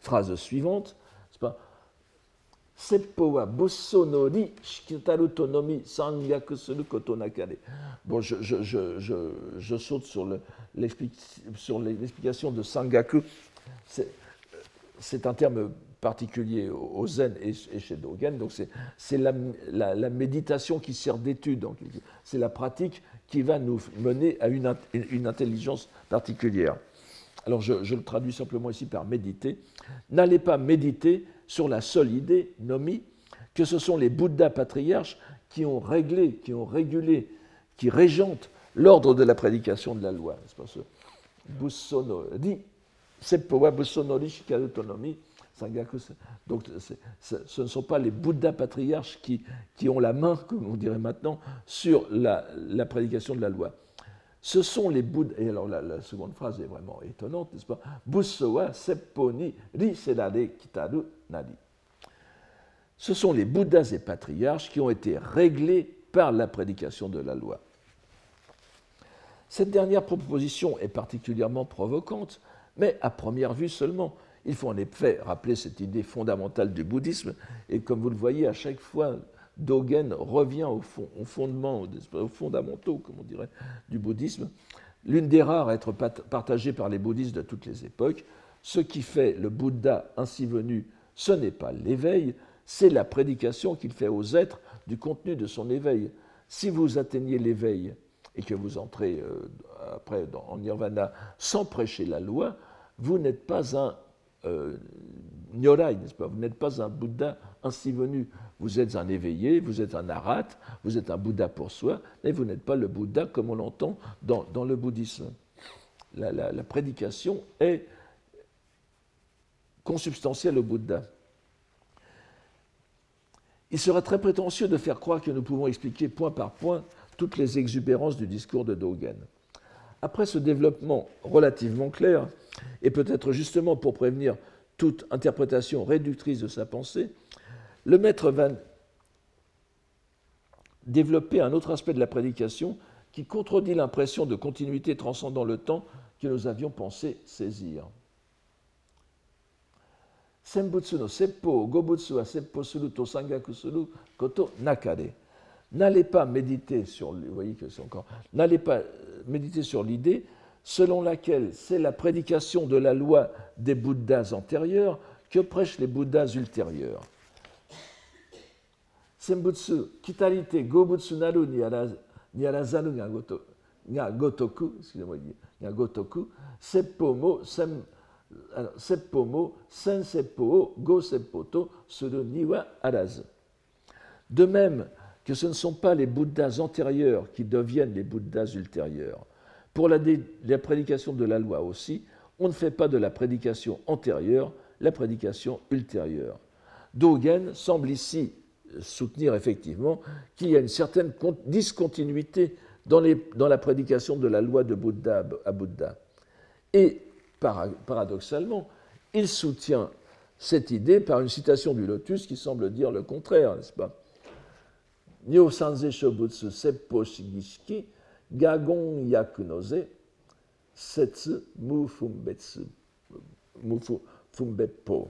phrase suivante. Seppo wa busso no ri shikitaru tonomi sangyaku suru koto nakare. Bon, je, je, je, je saute sur l'explication de Sangaku c'est un terme particulier au zen et chez Dogen, donc c'est la, la, méditation qui sert d'étude, c'est la pratique qui va nous mener à une, une intelligence particulière. Alors je, le traduis simplement ici par méditer. N'allez pas méditer sur la seule idée, nomi, que ce sont les Bouddhas patriarches qui ont réglé, qui ont régulé, qui régentent l'ordre de la prédication de la loi. C'est pas ce donc ce ne sont pas les Bouddhas patriarches qui, ont la main, comme on dirait maintenant, sur la prédication de la loi. Ce sont les Bouddhas, et alors la, seconde phrase est vraiment étonnante, n'est-ce pas? Ce sont les Bouddhas et patriarches qui ont été réglés par la prédication de la loi. Cette dernière proposition est particulièrement provocante mais à première vue seulement. Il faut en effet rappeler cette idée fondamentale du bouddhisme, et comme vous le voyez, à chaque fois, Dogen revient au, fond, au fondement, aux fondamentaux, comme on dirait, du bouddhisme. L'une des rares à être partagée par les bouddhistes de toutes les époques, ce qui fait le Bouddha ainsi venu, ce n'est pas l'éveil, c'est la prédication qu'il fait aux êtres du contenu de son éveil. Si vous atteignez l'éveil et que vous entrez euh, après en nirvana sans prêcher la loi, vous n'êtes pas un euh, Nyorai, n'est-ce pas? Vous n'êtes pas un Bouddha ainsi venu. Vous êtes un éveillé, vous êtes un arat, vous êtes un Bouddha pour soi, mais vous n'êtes pas le Bouddha comme on l'entend dans, dans, le bouddhisme. La, la, prédication est consubstantielle au Bouddha. Il serait très prétentieux de faire croire que nous pouvons expliquer point par point toutes les exubérances du discours de Dogen. Après ce développement relativement clair, et peut-être justement pour prévenir toute interprétation réductrice de sa pensée, le maître va développer un autre aspect de la prédication qui contredit l'impression de continuité transcendant le temps que nous avions pensé saisir. Sembutsu no seppo gobutsu seppo to koto nakare. N'allez pas méditer sur, n'allez pas méditer sur l'idée selon laquelle c'est la prédication de la loi des Bouddhas antérieurs que prêchent les Bouddhas ultérieurs. Kitarite, gobutsu naru excusez-moi, seppomo, seppo, go niwa. De même que ce ne sont pas les Bouddhas antérieurs qui deviennent les Bouddhas ultérieurs, pour la, prédication de la loi aussi, on ne fait pas de la prédication antérieure la prédication ultérieure. Dogen semble ici soutenir effectivement qu'il y a une certaine discontinuité dans, dans, la prédication de la loi de Bouddha à Bouddha. Et paradoxalement, il soutient cette idée par une citation du lotus qui semble dire le contraire, n'est-ce pas? Nyo sanze shobutsu seppo shigishiki gagon yakunose setsu mu fumbeppo.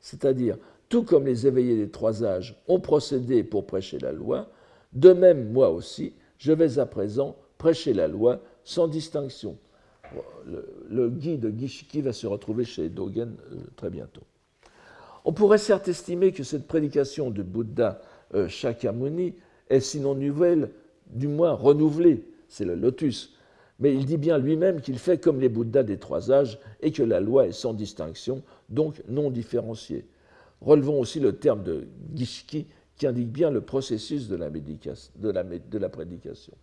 C'est-à-dire, tout comme les éveillés des trois âges ont procédé pour prêcher la loi, de même, moi aussi, je vais à présent prêcher la loi sans distinction. Le, guide Gishiki va se retrouver chez Dogen euh, très bientôt. On pourrait certes estimer que cette prédication de Bouddha euh, Shakyamuni est sinon nouvelle, du moins renouvelée, c'est le lotus. Mais il dit bien lui-même qu'il fait comme les Bouddhas des trois âges et que la loi est sans distinction, donc non différenciée. Relevons aussi le terme de Gishiki qui indique bien le processus de la, prédication.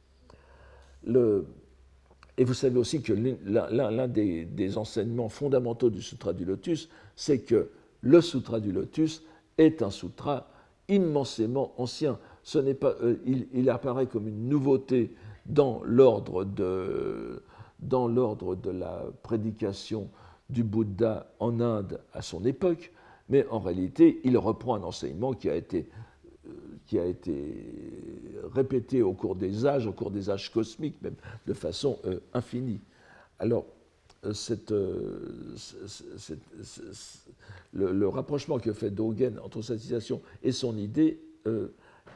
Et vous savez aussi que l'un des, enseignements fondamentaux du Sutra du Lotus, c'est que le Sutra du Lotus est un sutra immensément ancien. Ce euh, il, apparaît comme une nouveauté dans l'ordre de la prédication du Bouddha en Inde à son époque, mais en réalité, il reprend un enseignement qui a été qui a été répété au cours des âges, au cours des âges cosmiques même, de façon euh, infinie. Alors, euh, euh, le, rapprochement que fait Dogen entre cette citation et son idée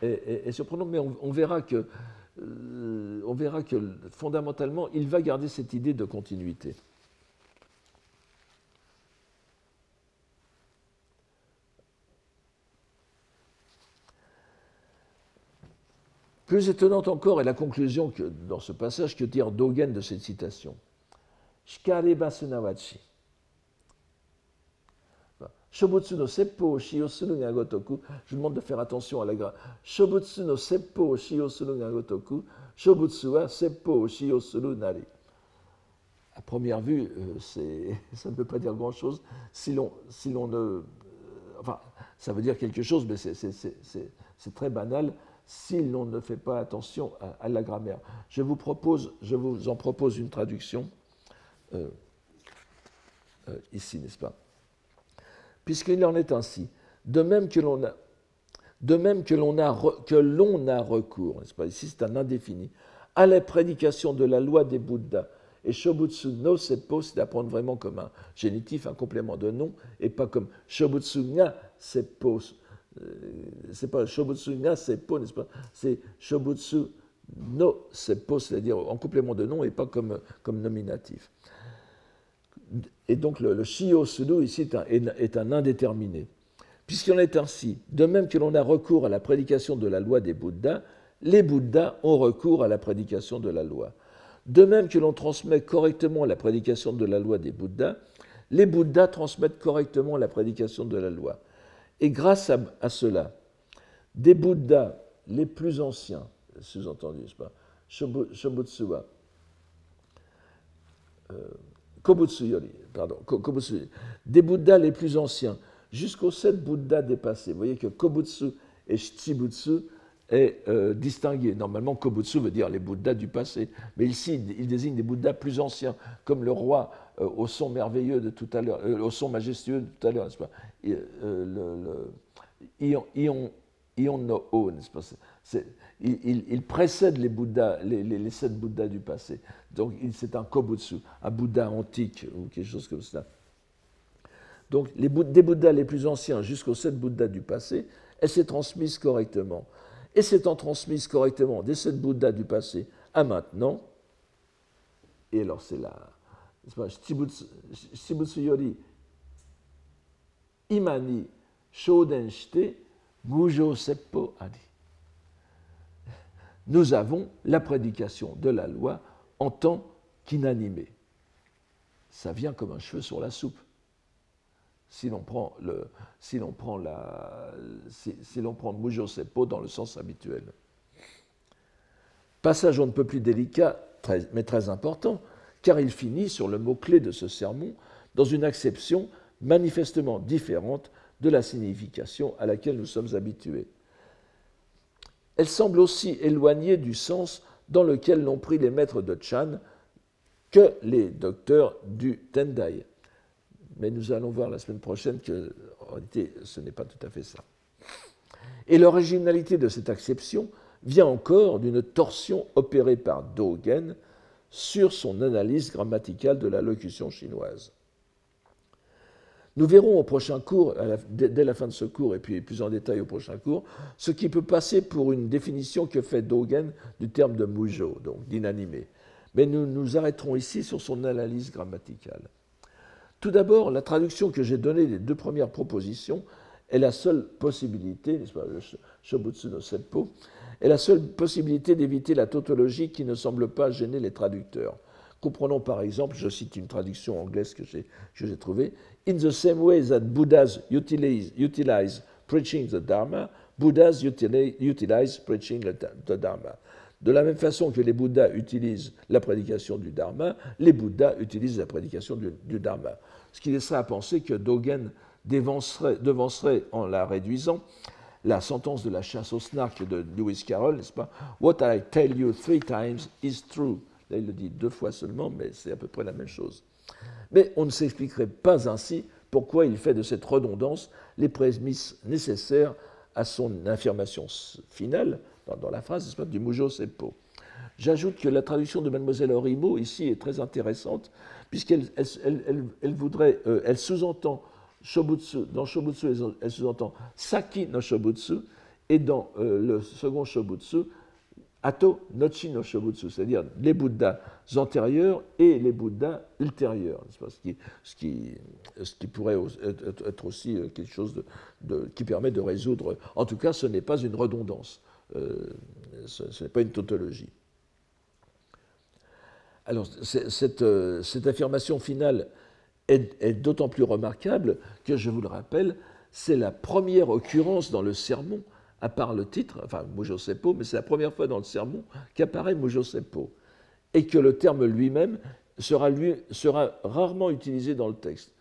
est, surprenant, mais on, verra que, on verra que fondamentalement, il va garder cette idée de continuité. Plus étonnante encore est la conclusion que, dans ce passage que tire Dogen de cette citation. Shikare basunawachi. Shobutsu no seppo shio suru ga gotoku. Je demande de faire attention à la grammaire. Shobutsu no seppo shio suru ga gotoku. Shobutsu wa seppo shio suru nari. À première vue, euh, ça ne veut pas dire grand-chose si l'on si ne. Euh, enfin, ça veut dire quelque chose, mais c'est très banal si l'on ne fait pas attention à, la grammaire. Je vous, en propose une traduction euh, euh, ici, n'est-ce pas? Puisqu'il en est ainsi, de même que l'on a, recours, n'est-ce pas? Ici, c'est un indéfini, à la prédication de la loi des Bouddhas. Et Shobutsu no Seppo, c'est d'apprendre vraiment comme un génitif, un complément de nom, et pas comme Shobutsu nga Seppo, c'est pas Shobutsu nga seppo, n'est-ce pas? C'est Shobutsu no seppo, c'est-à-dire en complément de nom et pas comme, comme nominatif. Et donc le, le shio sudo ici est un, est un indéterminé. Puisqu'il en est ainsi, de même que l'on a recours à la prédication de la loi des Bouddhas, les Bouddhas ont recours à la prédication de la loi. De même que l'on transmet correctement la prédication de la loi des Bouddhas, les Bouddhas transmettent correctement la prédication de la loi. Et grâce à, cela, des Bouddhas les plus anciens, sous-entendu, n'est-ce pas, Shobutsuwa, euh, pardon, Kobutsu, des Bouddhas les plus anciens, jusqu'aux sept Bouddhas dépassés. Vous voyez que Kobutsu et Shichibutsu est euh, distingué. Normalement, Kobutsu veut dire les Bouddhas du passé, mais ici, il désigne des Bouddhas plus anciens, comme le roi euh, au son merveilleux de tout à l'heure, euh, au son majestueux de tout à l'heure, n'est-ce pas? Le, Ion, Ion no O, n'est-ce pas? Il, précède les Bouddhas, les, sept Bouddhas du passé. Donc, c'est un Kobutsu, un Bouddha antique ou quelque chose comme cela. Donc, les, des Bouddhas les plus anciens jusqu'aux sept Bouddhas du passé, elle s'est transmise correctement et s'étant transmise correctement des sept Bouddhas du passé à maintenant, et alors c'est Yori Imani Shoden Shite Adi. Nous avons la prédication de la loi en tant qu'inanimé. Ça vient comme un cheveu sur la soupe si l'on prend, le, si dans le sens habituel. Passage on ne peut plus délicat, mais très important, car il finit sur le mot-clé de ce sermon dans une acception manifestement différente de la signification à laquelle nous sommes habitués. Elle semble aussi éloignée du sens dans lequel l'ont pris les maîtres de Chan que les docteurs du Tendai mais nous allons voir la semaine prochaine que, en réalité, ce n'est pas tout à fait ça. Et l'originalité de cette acception vient encore d'une torsion opérée par Dogen sur son analyse grammaticale de la locution chinoise. Nous verrons au prochain cours, dès la fin de ce cours et puis plus en détail au prochain cours, ce qui peut passer pour une définition que fait Dogen du terme de mujo, donc d'inanimé. Mais nous nous arrêterons ici sur son analyse grammaticale. Tout d'abord, la traduction que j'ai donnée des deux premières propositions est la seule possibilité, n'est-ce pas, le Shobutsu no Seppo, est la seule possibilité d'éviter la tautologie qui ne semble pas gêner les traducteurs. Comprenons par exemple, je cite une traduction anglaise que j'ai trouvée, In the same way that Buddhas utilize, utilize preaching the Dharma, Buddhas utilize, preaching the Dharma. De la même façon que les Bouddhas utilisent la prédication du Dharma, les Bouddhas utilisent la prédication du, Dharma. Ce qui laisserait à penser que Dogen devancerait, en la réduisant la sentence de la chasse au snark de Lewis Carroll, n'est-ce pas? What I tell you three times is true. Là, il le dit deux fois seulement, mais c'est à peu près la même chose. Mais on ne s'expliquerait pas ainsi pourquoi il fait de cette redondance les prémices nécessaires à son affirmation finale, dans, la phrase, du Mujo Seppo. J'ajoute que la traduction de Mademoiselle Orimo ici est très intéressante, puisqu'elle elle, voudrait, euh, elle sous-entend Shobutsu, dans Shobutsu, elle sous-entend Saki no Shobutsu, et dans euh, le second Shobutsu, Ato Nochi no Shobutsu, c'est-à-dire les Bouddhas antérieurs et les Bouddhas ultérieurs, ce qui, ce, qui, pourrait être aussi euh, quelque chose qui permet de résoudre. En tout cas, ce n'est pas une redondance, euh, ce, n'est pas une tautologie. Alors, cette, cette affirmation finale est, d'autant plus remarquable que, je vous le rappelle, c'est la première occurrence dans le sermon, à part le titre, enfin Seppo, mais c'est la première fois dans le sermon qu'apparaît Mujo Seppo, et que le terme lui-même sera, rarement utilisé dans le texte.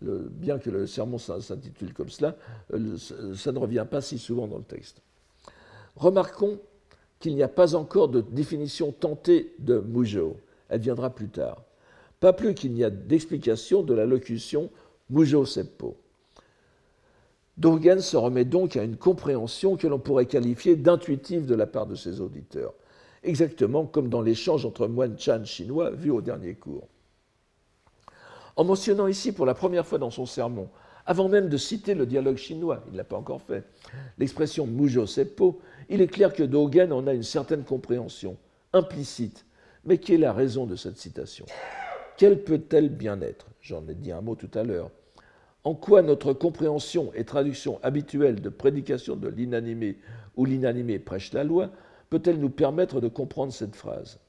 bien que le sermon s'intitule comme cela, ça ne revient pas si souvent dans le texte. Remarquons qu'il n'y a pas encore de définition tentée de Mujo. Elle viendra plus tard pas plus qu'il n'y a d'explication de la locution Mujo Seppo. Dogen se remet donc à une compréhension que l'on pourrait qualifier d'intuitive de la part de ses auditeurs, exactement comme dans l'échange entre moines Chan chinois vu au dernier cours. En mentionnant ici pour la première fois dans son sermon, avant même de citer le dialogue chinois, il ne l'a pas encore fait, l'expression Mujo Seppo, il est clair que Dogen en a une certaine compréhension, implicite, mais qui est la raison de cette citation? Quelle peut-elle bien être? J'en ai dit un mot tout à l'heure. En quoi notre compréhension et traduction habituelle de prédication de l'inanimé ou l'inanimé prêche la loi peut-elle nous permettre de comprendre cette phrase?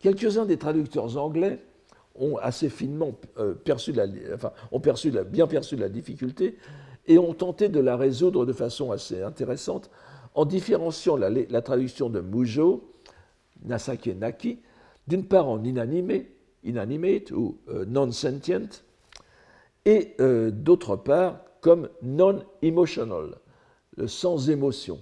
Quelques-uns des traducteurs anglais ont assez finement euh, bien perçu la difficulté et ont tenté de la résoudre de façon assez intéressante en différenciant la, la traduction de Mujo, Nasake Naki, d'une part en inanimé inanimate ou euh, non-sentient, et euh, d'autre part comme non-emotional, le sans émotion.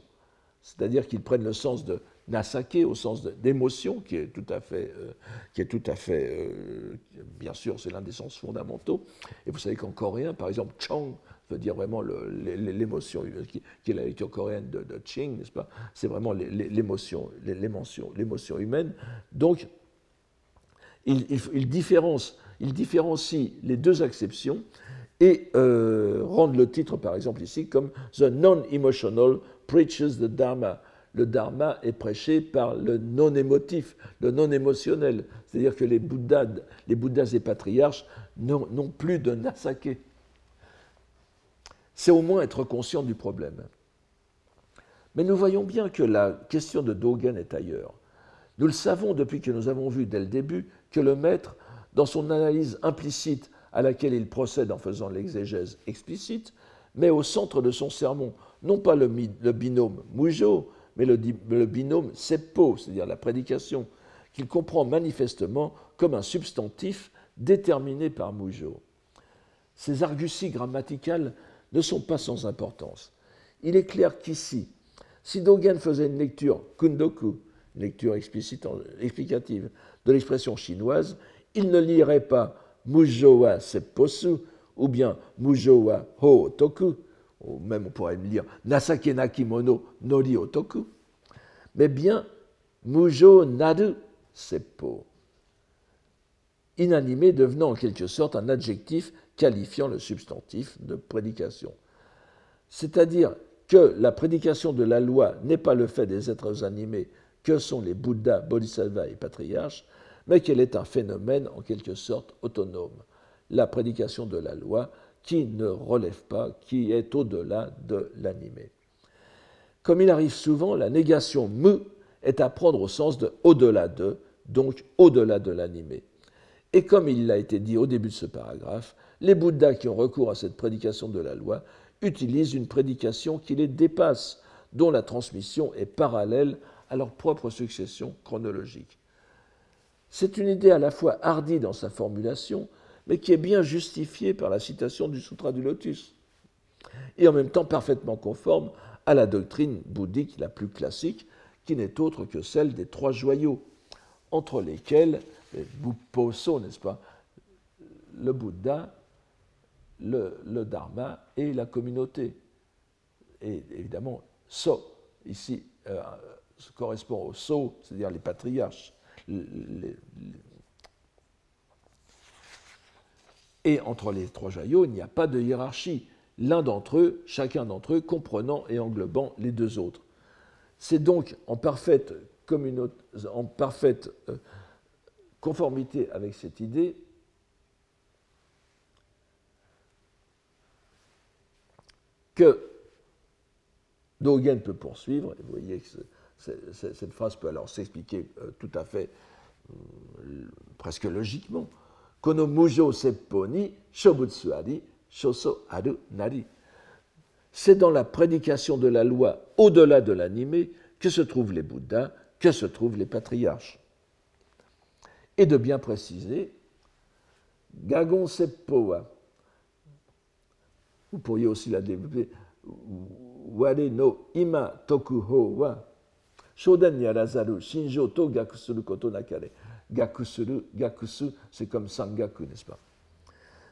C'est-à-dire qu'ils prennent le sens de nasake au sens d'émotion, qui est tout à fait, euh, qui est tout à fait bien sûr, c'est l'un des sens fondamentaux. Et vous savez qu'en coréen, par exemple, chong veut dire vraiment l'émotion, qui, est la lecture coréenne de, ching, n'est-ce pas? C'est vraiment l'émotion, humaine. Donc, il, différencie, les deux acceptions et euh, rend le titre, par exemple, ici, comme The Non-Emotional Preaches the Dharma. Le Dharma est prêché par le non-émotif, le non-émotionnel. C'est-à-dire que les Bouddhas, les Bouddhas et patriarches n'ont plus de nasake. C'est au moins être conscient du problème. Mais nous voyons bien que la question de Dogen est ailleurs. Nous le savons depuis que nous avons vu dès le début que le maître, dans son analyse implicite à laquelle il procède en faisant l'exégèse explicite, met au centre de son sermon non pas le, binôme Mujo, mais le, binôme Seppo, c'est-à-dire la prédication, qu'il comprend manifestement comme un substantif déterminé par Mujo. Ces arguties grammaticales ne sont pas sans importance. Il est clair qu'ici, si Dogen faisait une lecture kundoku, une lecture explicative de l'expression chinoise, il ne lirait pas Mujoa Sepposu ou bien Mujo wa Ho Otoku, ou même on pourrait me dire Nasakena Kimono Nori Otoku, mais bien Mujo Naru Seppo, inanimé devenant en quelque sorte un adjectif qualifiant le substantif de prédication. C'est-à-dire que la prédication de la loi n'est pas le fait des êtres animés que sont les Bouddhas, Bodhisattvas et Patriarches, mais qu'elle est un phénomène en quelque sorte autonome. La prédication de la loi qui ne relève pas, qui est au-delà de l'animé. Comme il arrive souvent, la négation mu est à prendre au sens de au-delà de, donc au-delà de l'animé. Et comme il l'a été dit au début de ce paragraphe, les Bouddhas qui ont recours à cette prédication de la loi utilisent une prédication qui les dépasse, dont la transmission est parallèle à leur propre succession chronologique. C'est une idée à la fois hardie dans sa formulation, mais qui est bien justifiée par la citation du Sutra du Lotus, et en même temps parfaitement conforme à la doctrine bouddhique la plus classique, qui n'est autre que celle des trois joyaux, entre lesquels, n'est-ce pas, le Bouddha, le, le, Dharma et la communauté. Et évidemment, So, ici, euh, correspond au So, c'est-à-dire les patriarches. Et entre les trois joyaux, il n'y a pas de hiérarchie. L'un d'entre eux, chacun d'entre eux, comprenant et englobant les deux autres. C'est donc en parfaite, en parfaite euh, conformité avec cette idée que Dogen peut poursuivre, et vous voyez que cette phrase peut alors s'expliquer euh, tout à fait, euh, presque logiquement. Kono mujo shobutsuari shoso aru nari. C'est dans la prédication de la loi au-delà de l'animé que se trouvent les Bouddhas, que se trouvent les patriarches. Et de bien préciser, Gagon vous pourriez aussi la développer, Ware no ima tokuho wa shodan yarazaru shinjo to gakusuru koto nakare. Gakusuru, gakusu, c'est comme sangaku, n'est-ce pas?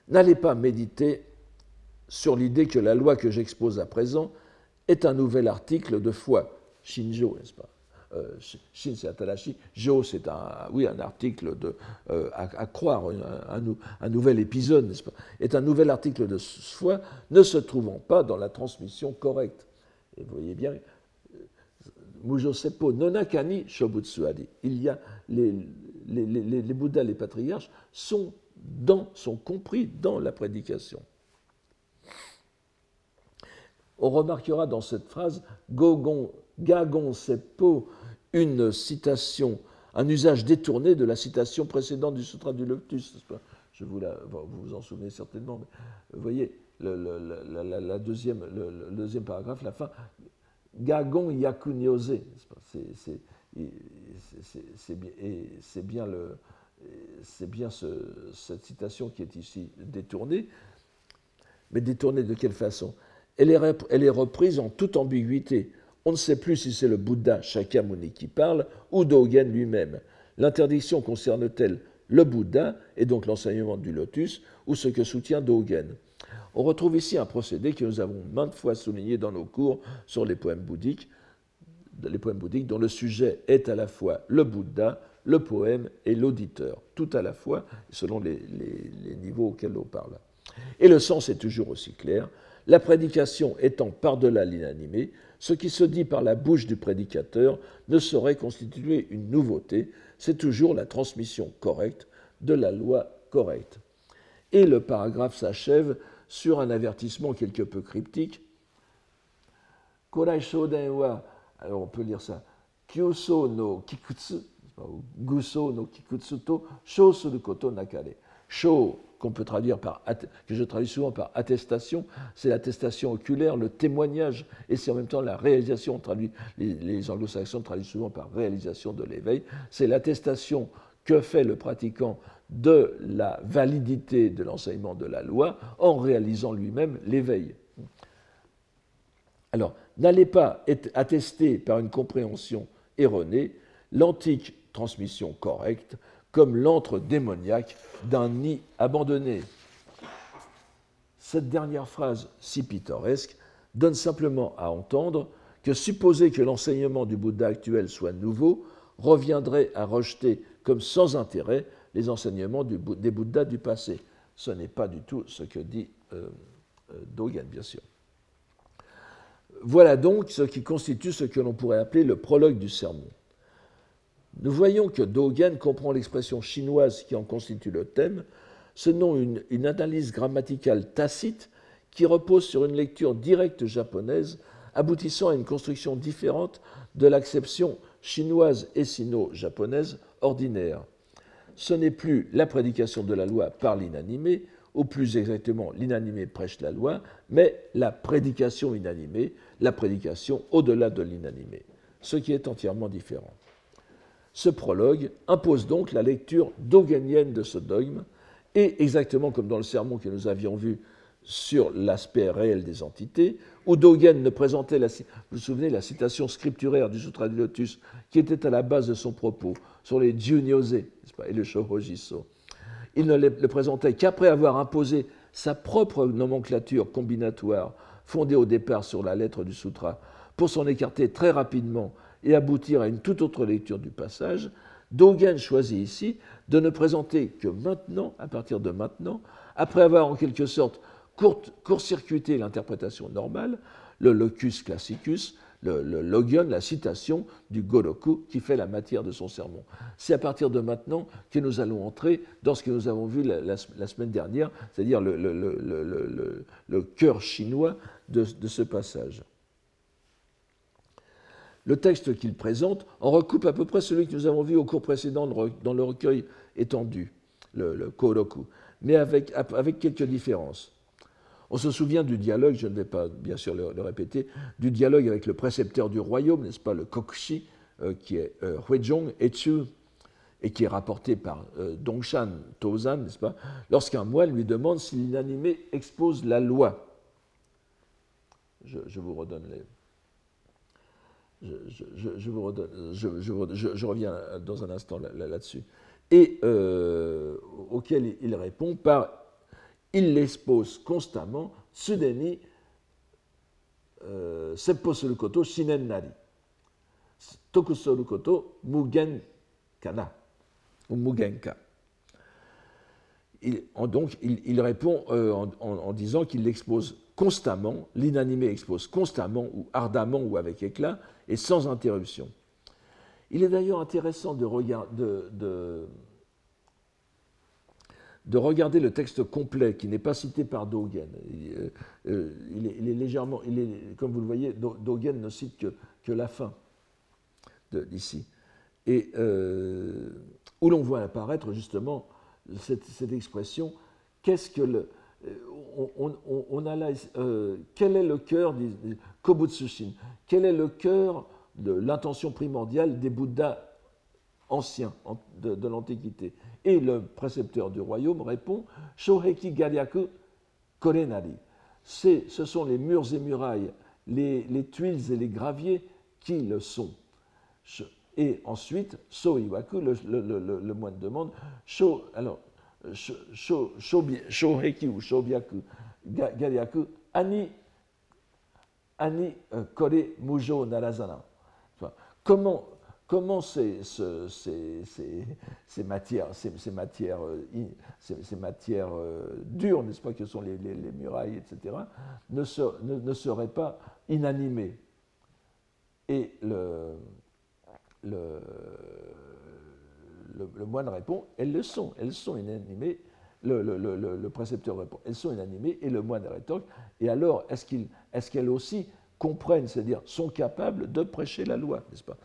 N'allez pas méditer sur l'idée que la loi que j'expose à présent est un nouvel article de foi, shinjo, n'est-ce pas? Euh, Shin c'est Atalashi, Jo c'est un, oui, un article de, euh, à, croire, un, un, nouvel épisode, n'est-ce pas? Est un nouvel article de foi ne se trouvant pas dans la transmission correcte. Et vous voyez bien, Mujo Seppo Nonakani Shobutsuadi. Il y a les, les, les, les, Bouddhas, les patriarches, sont, dans, sont compris dans la prédication. On remarquera dans cette phrase Gogon, Gagon Seppo une citation, un usage détourné de la citation précédente du Sutra du Lotus. Je vous, vous en souvenez certainement. Mais vous voyez, le, deuxième paragraphe, la fin, Gagon Yakunyose. C'est bien, cette citation qui est ici détournée. Mais détournée de quelle façon? Elle est, elle est reprise en toute ambiguïté. On ne sait plus si c'est le Bouddha Shakyamuni qui parle ou Dogen lui-même. L'interdiction concerne-t-elle le Bouddha et donc l'enseignement du lotus ou ce que soutient Dogen? On retrouve ici un procédé que nous avons maintes fois souligné dans nos cours sur les poèmes bouddhiques, les poèmes bouddhiques dont le sujet est à la fois le Bouddha, le poème et l'auditeur, tout à la fois selon les, les niveaux auxquels on parle. Et le sens est toujours aussi clair. La prédication étant par-delà l'inanimé, ce qui se dit par la bouche du prédicateur ne saurait constituer une nouveauté, c'est toujours la transmission correcte de la loi correcte. Et le paragraphe s'achève sur un avertissement quelque peu cryptique. Korai Shoden wa, alors on peut lire ça, Kyuso no Kikutsu, Guso no Kikutsu to Sho koto nakare. Sho qu'on peut traduire par, que je traduis souvent par attestation, c'est l'attestation oculaire, le témoignage, et c'est en même temps la réalisation, traduit, les, anglo-saxons traduisent souvent par réalisation de l'éveil, c'est l'attestation que fait le pratiquant de la validité de l'enseignement de la loi en réalisant lui-même l'éveil. Alors, n'allez pas attesté par une compréhension erronée l'antique transmission correcte comme l'antre démoniaque d'un nid abandonné. Cette dernière phrase si pittoresque donne simplement à entendre que supposer que l'enseignement du Bouddha actuel soit nouveau reviendrait à rejeter comme sans intérêt les enseignements des Bouddhas du passé. Ce n'est pas du tout ce que dit euh, euh, Dogen, bien sûr. Voilà donc ce qui constitue ce que l'on pourrait appeler le prologue du sermon. Nous voyons que Dogen comprend l'expression chinoise qui en constitue le thème, selon une, une analyse grammaticale tacite qui repose sur une lecture directe japonaise aboutissant à une construction différente de l'acception chinoise et sino-japonaise ordinaire. Ce n'est plus la prédication de la loi par l'inanimé, ou plus exactement l'inanimé prêche la loi, mais la prédication inanimée, la prédication au-delà de l'inanimé, ce qui est entièrement différent. Ce prologue impose donc la lecture dogenienne de ce dogme, et exactement comme dans le sermon que nous avions vu sur l'aspect réel des entités, où Dogen ne présentait, la, vous souvenez, la citation scripturaire du Sutra du Lotus, qui était à la base de son propos, sur les Junyose et le Shohojiso. Il ne le présentait qu'après avoir imposé sa propre nomenclature combinatoire, fondée au départ sur la lettre du Sutra, pour s'en écarter très rapidement et aboutir à une toute autre lecture du passage, Dogen choisit ici de ne présenter que maintenant, à partir de maintenant, après avoir en quelque sorte court-circuiter l'interprétation normale, le locus classicus, le, logion, la citation du Goroku qui fait la matière de son sermon. C'est à partir de maintenant que nous allons entrer dans ce que nous avons vu la, semaine dernière, c'est-à-dire le, cœur chinois de, ce passage. Le texte qu'il présente en recoupe à peu près celui que nous avons vu au cours précédent dans le recueil étendu, le, Koroku, mais avec quelques différences. On se souvient du dialogue, je ne vais pas bien sûr le, répéter, du dialogue avec le précepteur du royaume, n'est-ce pas, le Kokshi, euh, qui est euh, Huizhong Etsu, et qui est rapporté par euh, Dongshan Tozan, n'est-ce pas, lorsqu'un moine lui demande si l'inanimé expose la loi. Je, vous redonne les. Je, reviens dans un instant là-dessus. et auquel il répond par il l'expose constamment, Tsudeni euh, Seppo shinen nari. Toku. Ou mugenka. Donc, il, répond euh, en, disant qu'il l'expose constamment, l'inanimé expose constamment, ou ardemment, ou avec éclat, et sans interruption. Il est d'ailleurs intéressant de, de, de regarder le texte complet qui n'est pas cité par Dogen. Euh, euh, il, est, légèrement, comme vous le voyez, Dogen ne cite que, la fin d'ici. Et euh, où l'on voit apparaître justement cette, expression, qu'est-ce que le. On, a là, quel est le cœur Kobutsushin Quel est le cœur de l'intention primordiale des Bouddhas anciens de l'Antiquité et le précepteur du royaume répond Shoheki Garyaku Korenari. Ce sont les murs et murailles, les, tuiles et les graviers qui le sont. Et ensuite, So Iwaku, le, le, moine demande Sho, alors, Shoheki ou Shobyaku Garyaku Ani, Ani euh, Kore Mujo Narazana. Comment comment ces, matières, ces, matières, ces, matières dures, n'est-ce pas, que sont les, murailles, etc., ne, seraient pas inanimées. Et le, moine répond, elles le sont, elles sont inanimées. Le, précepteur répond, elles sont inanimées, et le moine rétorque, et alors est-ce qu'elles aussi comprennent, c'est-à-dire sont capables de prêcher la loi, n'est-ce pas?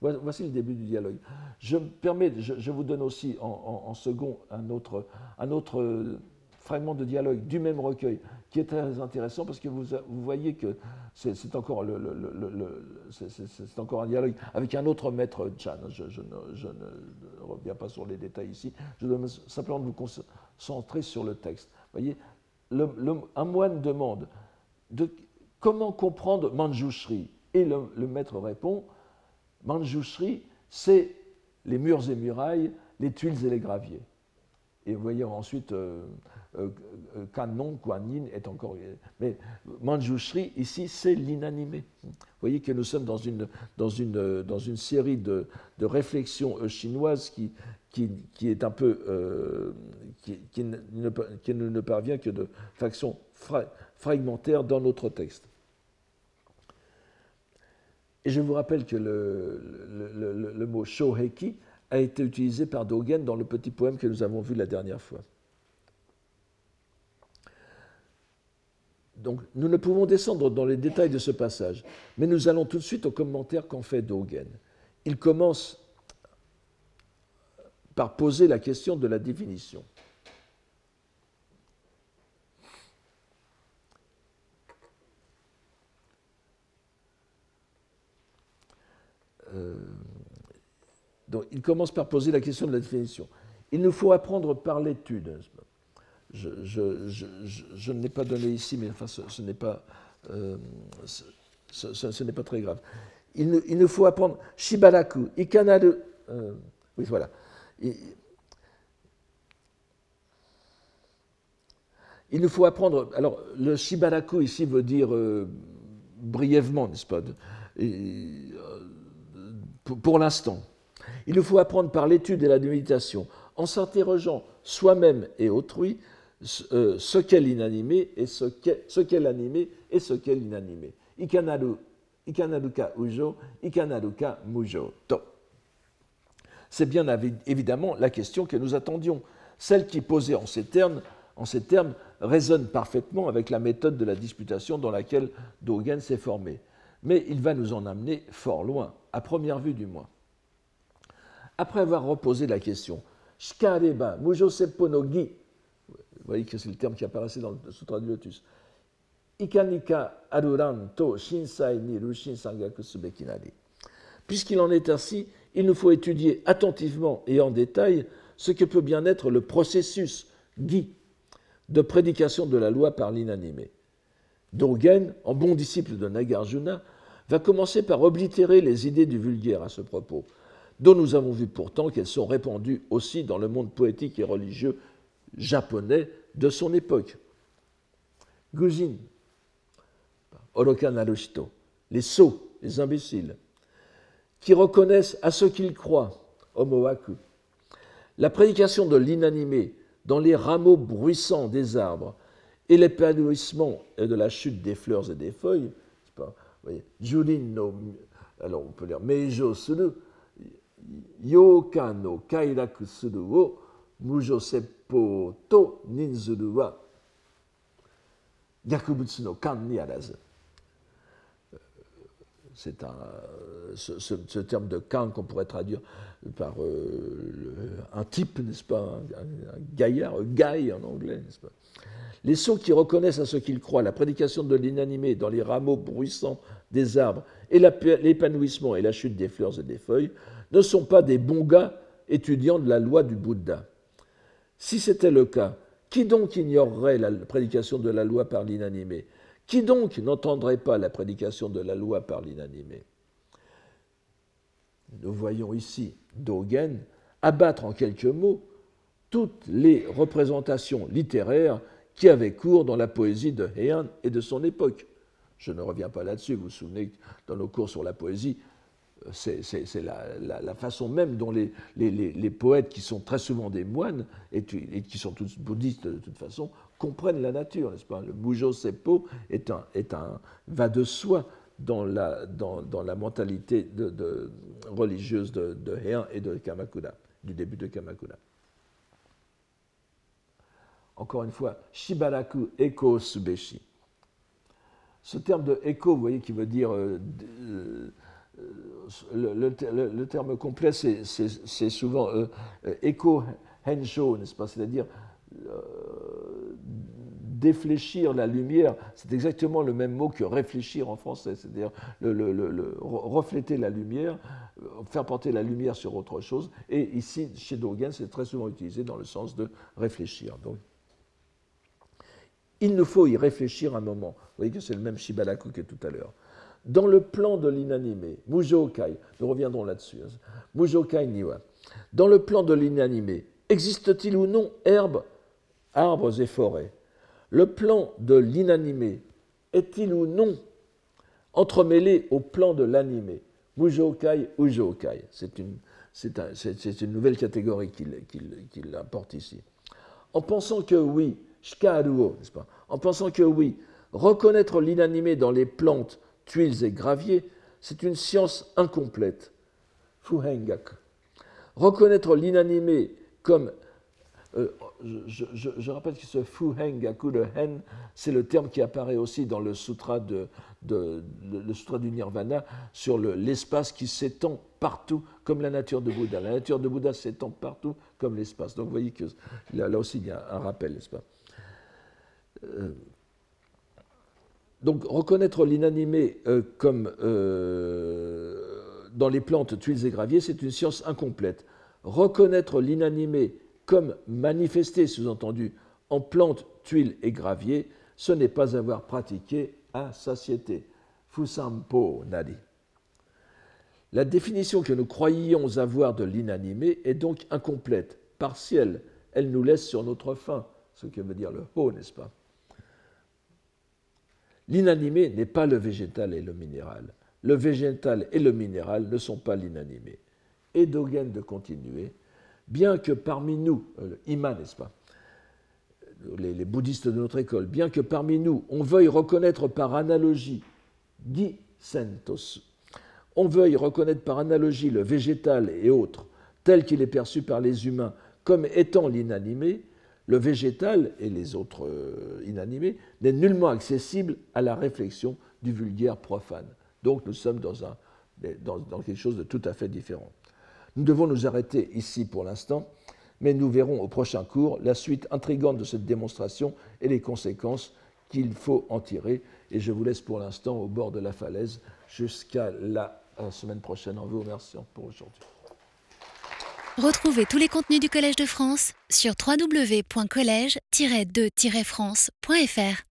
Voici le début du dialogue. Je, me permets, je, vous donne aussi en, second un autre, un autre fragment de dialogue du même recueil qui est très intéressant parce que vous, voyez que c'est encore, le, encore un dialogue avec un autre maître Chan. Je, ne, reviens pas sur les détails ici. Je dois simplement vous concentrer sur le texte. Vous voyez, un moine demande de, Comment comprendre Manjushri? Et le, maître répond Manjushri, c'est les murs et murailles, les tuiles et les graviers. Et vous voyez ensuite, Kanon, Kuan est encore. Mais Manjushri, ici, c'est l'inanimé. Vous voyez que nous sommes dans une, série de, réflexions chinoises qui, est un peu. qui, ne, parvient que de façon fragmentaire dans notre texte. Et je vous rappelle que le, le, le, mot shoheki a été utilisé par Dogen dans le petit poème que nous avons vu la dernière fois. Donc, nous ne pouvons descendre dans les détails de ce passage, mais nous allons tout de suite au commentaire qu'en fait Dogen. Il commence par poser la question de la définition. Euh, donc, il commence par poser la question de la définition. Il nous faut apprendre par l'étude. Je, ne l'ai pas donné ici, mais enfin, ce, n'est pas, euh, ce, n'est pas très grave. Il, il, nous faut apprendre Shibaraku, Ikanaru. Euh, oui, voilà. Il, nous faut apprendre. Alors, le Shibaraku ici veut dire brièvement, n'est-ce pas pour, l'instant. Il nous faut apprendre par l'étude et la méditation, en s'interrogeant soi-même et autrui euh, ce qu'est l'inanimé et ce qu'est l'animé et ce qu'est l'inanimé. Ikanaru, ikanaruka ujo, ikanaruka mujo to. C'est bien évidemment la question que nous attendions, celle qui, posée en ces termes, en ces termes résonne parfaitement avec la méthode de la disputation dans laquelle Dogen s'est formé. Mais il va nous en amener fort loin à première vue du moins. Après avoir reposé la question, Shikareba, Mujo Seppo no vous voyez que c'est le terme qui apparaissait dans le Sutra du Lotus, Ikanika Aruran to Shinsai ni Rushin. Puisqu'il en est ainsi, il nous faut étudier attentivement et en détail ce que peut bien être le processus Gi de prédication de la loi par l'inanimé. Dogen, en bon disciple de Nagarjuna, va commencer par oblitérer les idées du vulgaire à ce propos, dont nous avons vu pourtant qu'elles sont répandues aussi dans le monde poétique et religieux japonais de son époque. Gujin, Oroka Narushito, les sots, les imbéciles, qui reconnaissent à ce qu'ils croient, Omoaku, la prédication de l'inanimé dans les rameaux bruissants des arbres et l'épanouissement de la chute des fleurs et des feuilles, Jurin no, alors on peut lire Meijo suru, Yoka no kairaku suru wo mujo seppo to ninzuru wa gyakubutsu no kan ni arazu. C'est un, ce, terme de kan qu'on pourrait traduire par euh, un type, n'est-ce pas, un gaillard, un guy en anglais, n'est-ce pas les sots qui reconnaissent à ce qu'ils croient la prédication de l'inanimé dans les rameaux bruissants des arbres et l'épanouissement et la chute des fleurs et des feuilles ne sont pas des bons gars étudiants de la loi du Bouddha. Si c'était le cas, qui donc ignorerait la prédication de la loi par l'inanimé? Qui donc n'entendrait pas la prédication de la loi par l'inanimé? Nous voyons ici Dogen abattre en quelques mots toutes les représentations littéraires qui avait cours dans la poésie de Heian et de son époque. Je ne reviens pas là-dessus, vous vous souvenez que dans nos cours sur la poésie, euh, c'est la, façon même dont les, poètes, qui sont très souvent des moines et, qui sont tous bouddhistes de toute façon, comprennent la nature, n'est-ce pas? Le Mujo Seppo est un, est un, va de soi dans la, dans, dans la mentalité religieuse de, de Heian et de Kamakura, du début de Kamakura encore une fois, Shibaraku Eko Subeshi. Ce terme de Eko, vous voyez, qui veut dire. Euh, euh, le, terme complet, c'est souvent euh, Eko Hensho, n'est-ce pas? C'est-à-dire défléchir la lumière, c'est exactement le même mot que réfléchir en français, c'est-à-dire refléter la lumière, faire porter la lumière sur autre chose. Et ici, chez Dogen, c'est très souvent utilisé dans le sens de réfléchir. Donc, il nous faut y réfléchir un moment. Vous voyez que c'est le même Shibalaku que tout à l'heure. Dans le plan de l'inanimé, Mujokai, nous reviendrons là-dessus, hein. Mujokai Niwa, dans le plan de l'inanimé, Existe-t-il ou non herbe, arbres et forêts? Le plan de l'inanimé est-il ou non entremêlé au plan de l'animé? Mujokai, Ujokai. C'est une, une, nouvelle catégorie qu'il apporte ici. En pensant que oui, n'est-ce pas? En pensant que oui, reconnaître l'inanimé dans les plantes, tuiles et graviers, c'est une science incomplète. Fuhengaku. Reconnaître l'inanimé comme euh, je, rappelle que ce Fuhengaku de Hen, c'est le terme qui apparaît aussi dans le sutra, du Nirvana sur l'espace qui s'étend partout comme la nature de Bouddha. La nature de Bouddha s'étend partout comme l'espace. Donc vous voyez que là, aussi il y a un rappel, n'est-ce pas? Euh, Donc reconnaître l'inanimé euh, comme dans les plantes, tuiles et graviers, c'est une science incomplète. Reconnaître l'inanimé comme manifesté, sous-entendu, en plantes, tuiles et graviers, ce n'est pas avoir pratiqué à satiété. Fusampo Nadi. La définition que nous croyions avoir de l'inanimé est donc incomplète, partielle. Elle nous laisse sur notre faim, ce que veut dire le ho, n'est-ce pas? L'inanimé n'est pas le végétal et le minéral. Le végétal et le minéral ne sont pas l'inanimé. Et Dogen de continuer bien que parmi nous, euh, Ima, n'est-ce pas, les, bouddhistes de notre école, bien que parmi nous, on veuille reconnaître par analogie, on veuille reconnaître par analogie le végétal et autres, tel qu'il est perçu par les humains comme étant l'inanimé, le végétal et les autres euh, inanimés n'est nullement accessible à la réflexion du vulgaire profane. Donc nous sommes dans quelque chose de tout à fait différent. Nous devons nous arrêter ici pour l'instant, mais nous verrons au prochain cours la suite intrigante de cette démonstration et les conséquences qu'il faut en tirer. Et je vous laisse pour l'instant au bord de la falaise jusqu'à la semaine prochaine en vous remerciant pour aujourd'hui. Retrouvez tous les contenus du Collège de France sur www.colège-2-france.fr.